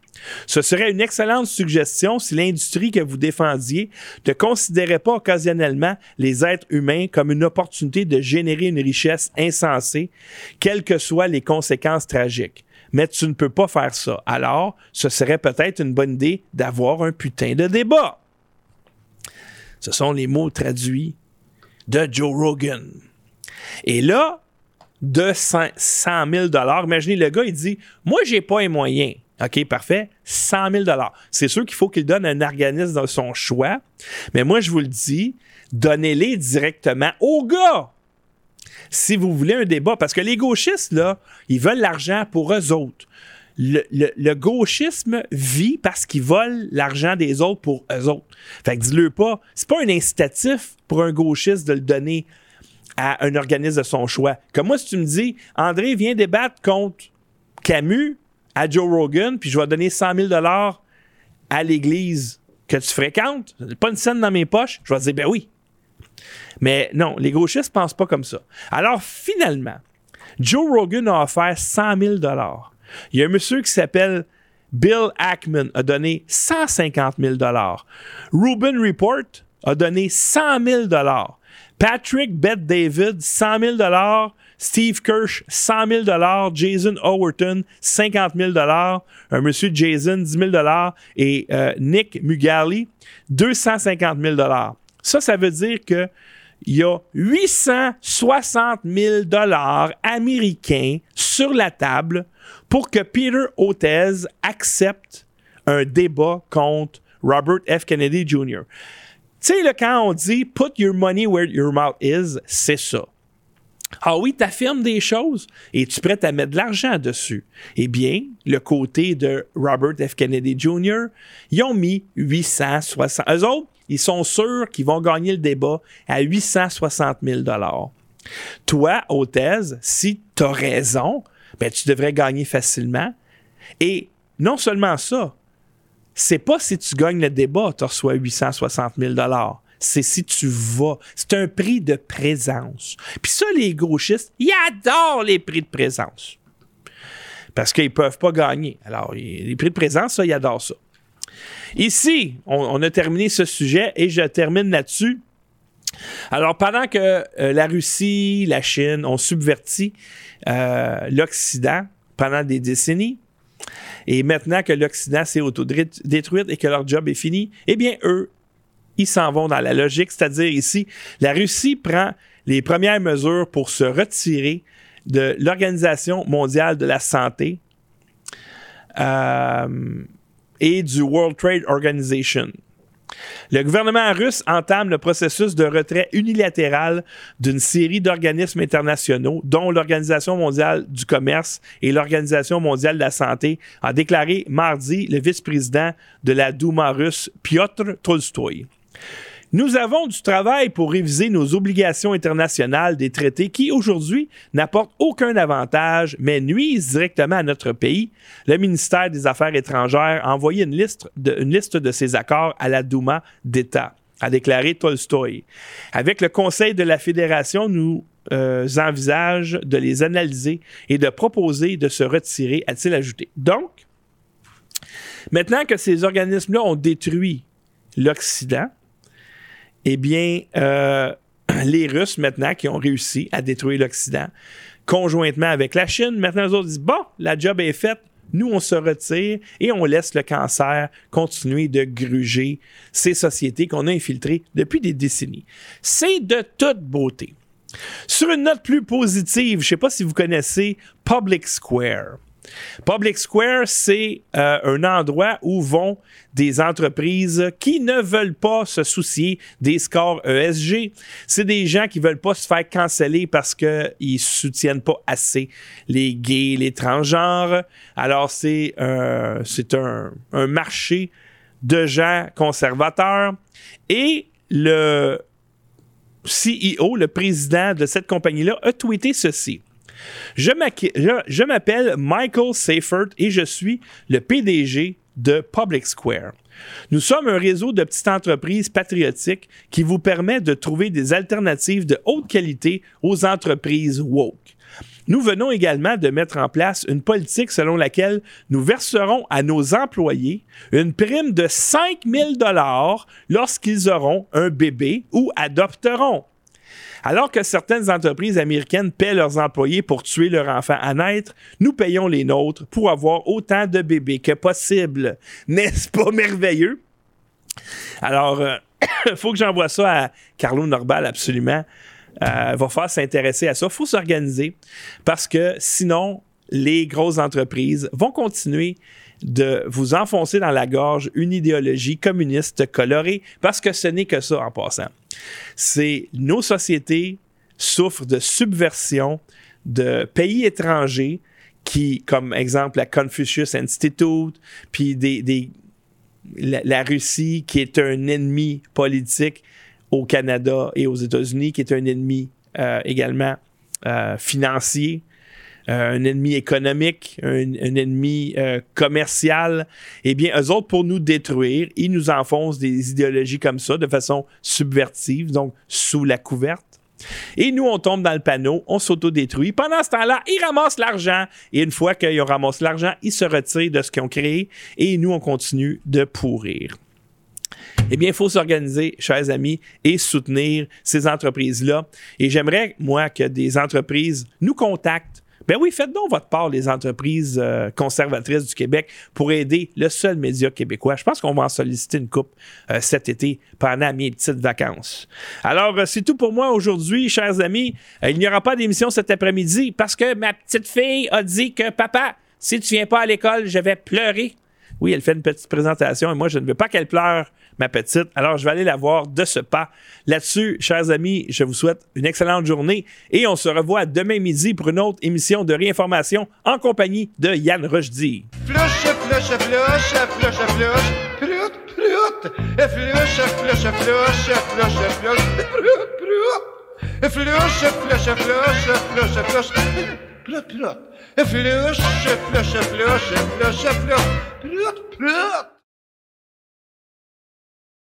Ce serait une excellente suggestion si l'industrie que vous défendiez ne considérait pas occasionnellement les êtres humains comme une opportunité de générer une richesse insensée, quelles que soient les conséquences tragiques mais tu ne peux pas faire ça. Alors, ce serait peut-être une bonne idée d'avoir un putain de débat. Ce sont les mots traduits de Joe Rogan. Et là, de 100 000 imaginez le gars, il dit Moi, j'ai pas les moyens. OK, parfait. 100 000 C'est sûr qu'il faut qu'il donne un organisme de son choix, mais moi, je vous le dis, donnez-les directement au gars si vous voulez un débat, parce que les gauchistes, là, ils veulent l'argent pour eux autres. Le, gauchisme vit parce qu'ils volent l'argent des autres pour eux autres. Fait que dis-le pas. C'est pas un incitatif pour un gauchiste de le donner à un organisme de son choix. Comme moi, si tu me dis, André, viens débattre contre Camus à Joe Rogan, puis je vais donner 100 000 à l'église que tu fréquentes, pas une scène dans mes poches, je vais te dire, ben oui, mais non, les gauchistes ne pensent pas comme ça. Alors finalement, Joe Rogan a offert 100 000 Il y a un monsieur qui s'appelle Bill Ackman a donné 150 000 Ruben Report a donné 100 000 Patrick Beth David, 100 000 Steve Kirsch, 100 000 Jason Overton, 50 000 un monsieur Jason, 10 000 et euh, Nick Mugali, 250 000 Ça, ça veut dire que il y a 860 000 dollars américains sur la table pour que Peter Hotez accepte un débat contre Robert F. Kennedy Jr. Tu sais, quand on dit put your money where your mouth is, c'est ça. Ah oui, tu affirmes des choses et tu es prêt à mettre de l'argent dessus. Eh bien, le côté de Robert F. Kennedy Jr., ils ont mis 860. Eux autres, ils sont sûrs qu'ils vont gagner le débat à 860 000 Toi, Hôtez, si tu as raison, ben, tu devrais gagner facilement. Et non seulement ça, c'est pas si tu gagnes le débat, tu reçois 860 000 c'est si tu vas. C'est un prix de présence. Puis ça, les gauchistes, ils adorent les prix de présence. Parce qu'ils ne peuvent pas gagner. Alors, les prix de présence, ça, ils adorent ça. Ici, on, a terminé ce sujet et je termine là-dessus. Alors, pendant que euh, la Russie, la Chine ont subverti euh, l'Occident pendant des décennies, et maintenant que l'Occident s'est autodétruit et que leur job est fini, eh bien, eux, ils s'en vont dans la logique, c'est-à-dire ici, la Russie prend les premières mesures pour se retirer de l'Organisation mondiale de la santé. Euh, et du World Trade Organization. Le gouvernement russe entame le processus de retrait unilatéral d'une série d'organismes internationaux, dont l'Organisation mondiale du commerce et l'Organisation mondiale de la santé, a déclaré mardi le vice-président de la Douma russe, Piotr Tolstoy. Nous avons du travail pour réviser nos obligations internationales des traités qui, aujourd'hui, n'apportent aucun avantage, mais nuisent directement à notre pays. Le ministère des Affaires étrangères a envoyé une liste de, ces accords à la Douma d'État, a déclaré Tolstoy. Avec le Conseil de la Fédération, nous euh, envisage de les analyser et de proposer de se retirer, a-t-il ajouté. Donc, maintenant que ces organismes-là ont détruit l'Occident, eh bien, euh, [clears throat] les Russes, maintenant, qui ont réussi à détruire l'Occident, conjointement avec la Chine, maintenant, les autres disent, bon, la job est faite, nous, on se retire et on laisse le cancer continuer de gruger ces sociétés qu'on a infiltrées depuis des décennies. C'est de toute beauté. Sur une note plus positive, je ne sais pas si vous connaissez Public Square. Public Square, c'est euh, un endroit où vont des entreprises qui ne veulent pas se soucier des scores ESG. C'est des gens qui veulent pas se faire canceller parce qu'ils soutiennent pas assez les gays, les transgenres. Alors, c'est euh, un marché de gens conservateurs. Et le CEO, le président de cette compagnie-là, a tweeté ceci. Je m'appelle Michael Seifert et je suis le PDG de Public Square. Nous sommes un réseau de petites entreprises patriotiques qui vous permet de trouver des alternatives de haute qualité aux entreprises woke. Nous venons également de mettre en place une politique selon laquelle nous verserons à nos employés une prime de 5 000 dollars lorsqu'ils auront un bébé ou adopteront. Alors que certaines entreprises américaines paient leurs employés pour tuer leur enfant à naître, nous payons les nôtres pour avoir autant de bébés que possible. [laughs] N'est-ce pas merveilleux? Alors, il [coughs] faut que j'envoie ça à Carlo Norbal absolument. Euh, va falloir s'intéresser à ça. Il faut s'organiser parce que sinon, les grosses entreprises vont continuer de vous enfoncer dans la gorge une idéologie communiste colorée parce que ce n'est que ça en passant. C'est nos sociétés souffrent de subversion de pays étrangers qui, comme exemple la Confucius Institute, puis des, la Russie qui est un ennemi politique au Canada et aux États-Unis, qui est un ennemi euh, également euh, financier, euh, un ennemi économique, un, ennemi euh, commercial, eh bien, eux autres, pour nous détruire, ils nous enfoncent des idéologies comme ça de façon subvertive, donc sous la couverte. Et nous, on tombe dans le panneau, on s'autodétruit. Pendant ce temps-là, ils ramassent l'argent. Et une fois qu'ils ont ramassé l'argent, ils se retirent de ce qu'ils ont créé. Et nous, on continue de pourrir. Eh bien, il faut s'organiser, chers amis, et soutenir ces entreprises-là. Et j'aimerais, moi, que des entreprises nous contactent. Ben oui, faites donc votre part, les entreprises euh, conservatrices du Québec, pour aider le seul média québécois. Je pense qu'on va en solliciter une coupe euh, cet été pendant mes petites vacances. Alors, euh, c'est tout pour moi aujourd'hui, chers amis. Il n'y aura pas d'émission cet après-midi parce que ma petite fille a dit que papa, si tu viens pas à l'école, je vais pleurer. Oui, elle fait une petite présentation et moi, je ne veux pas qu'elle pleure, ma petite. Alors, je vais aller la voir de ce pas. Là-dessus, chers amis, je vous souhaite une excellente journée et on se revoit demain midi pour une autre émission de réinformation en compagnie de Yann Rochdy.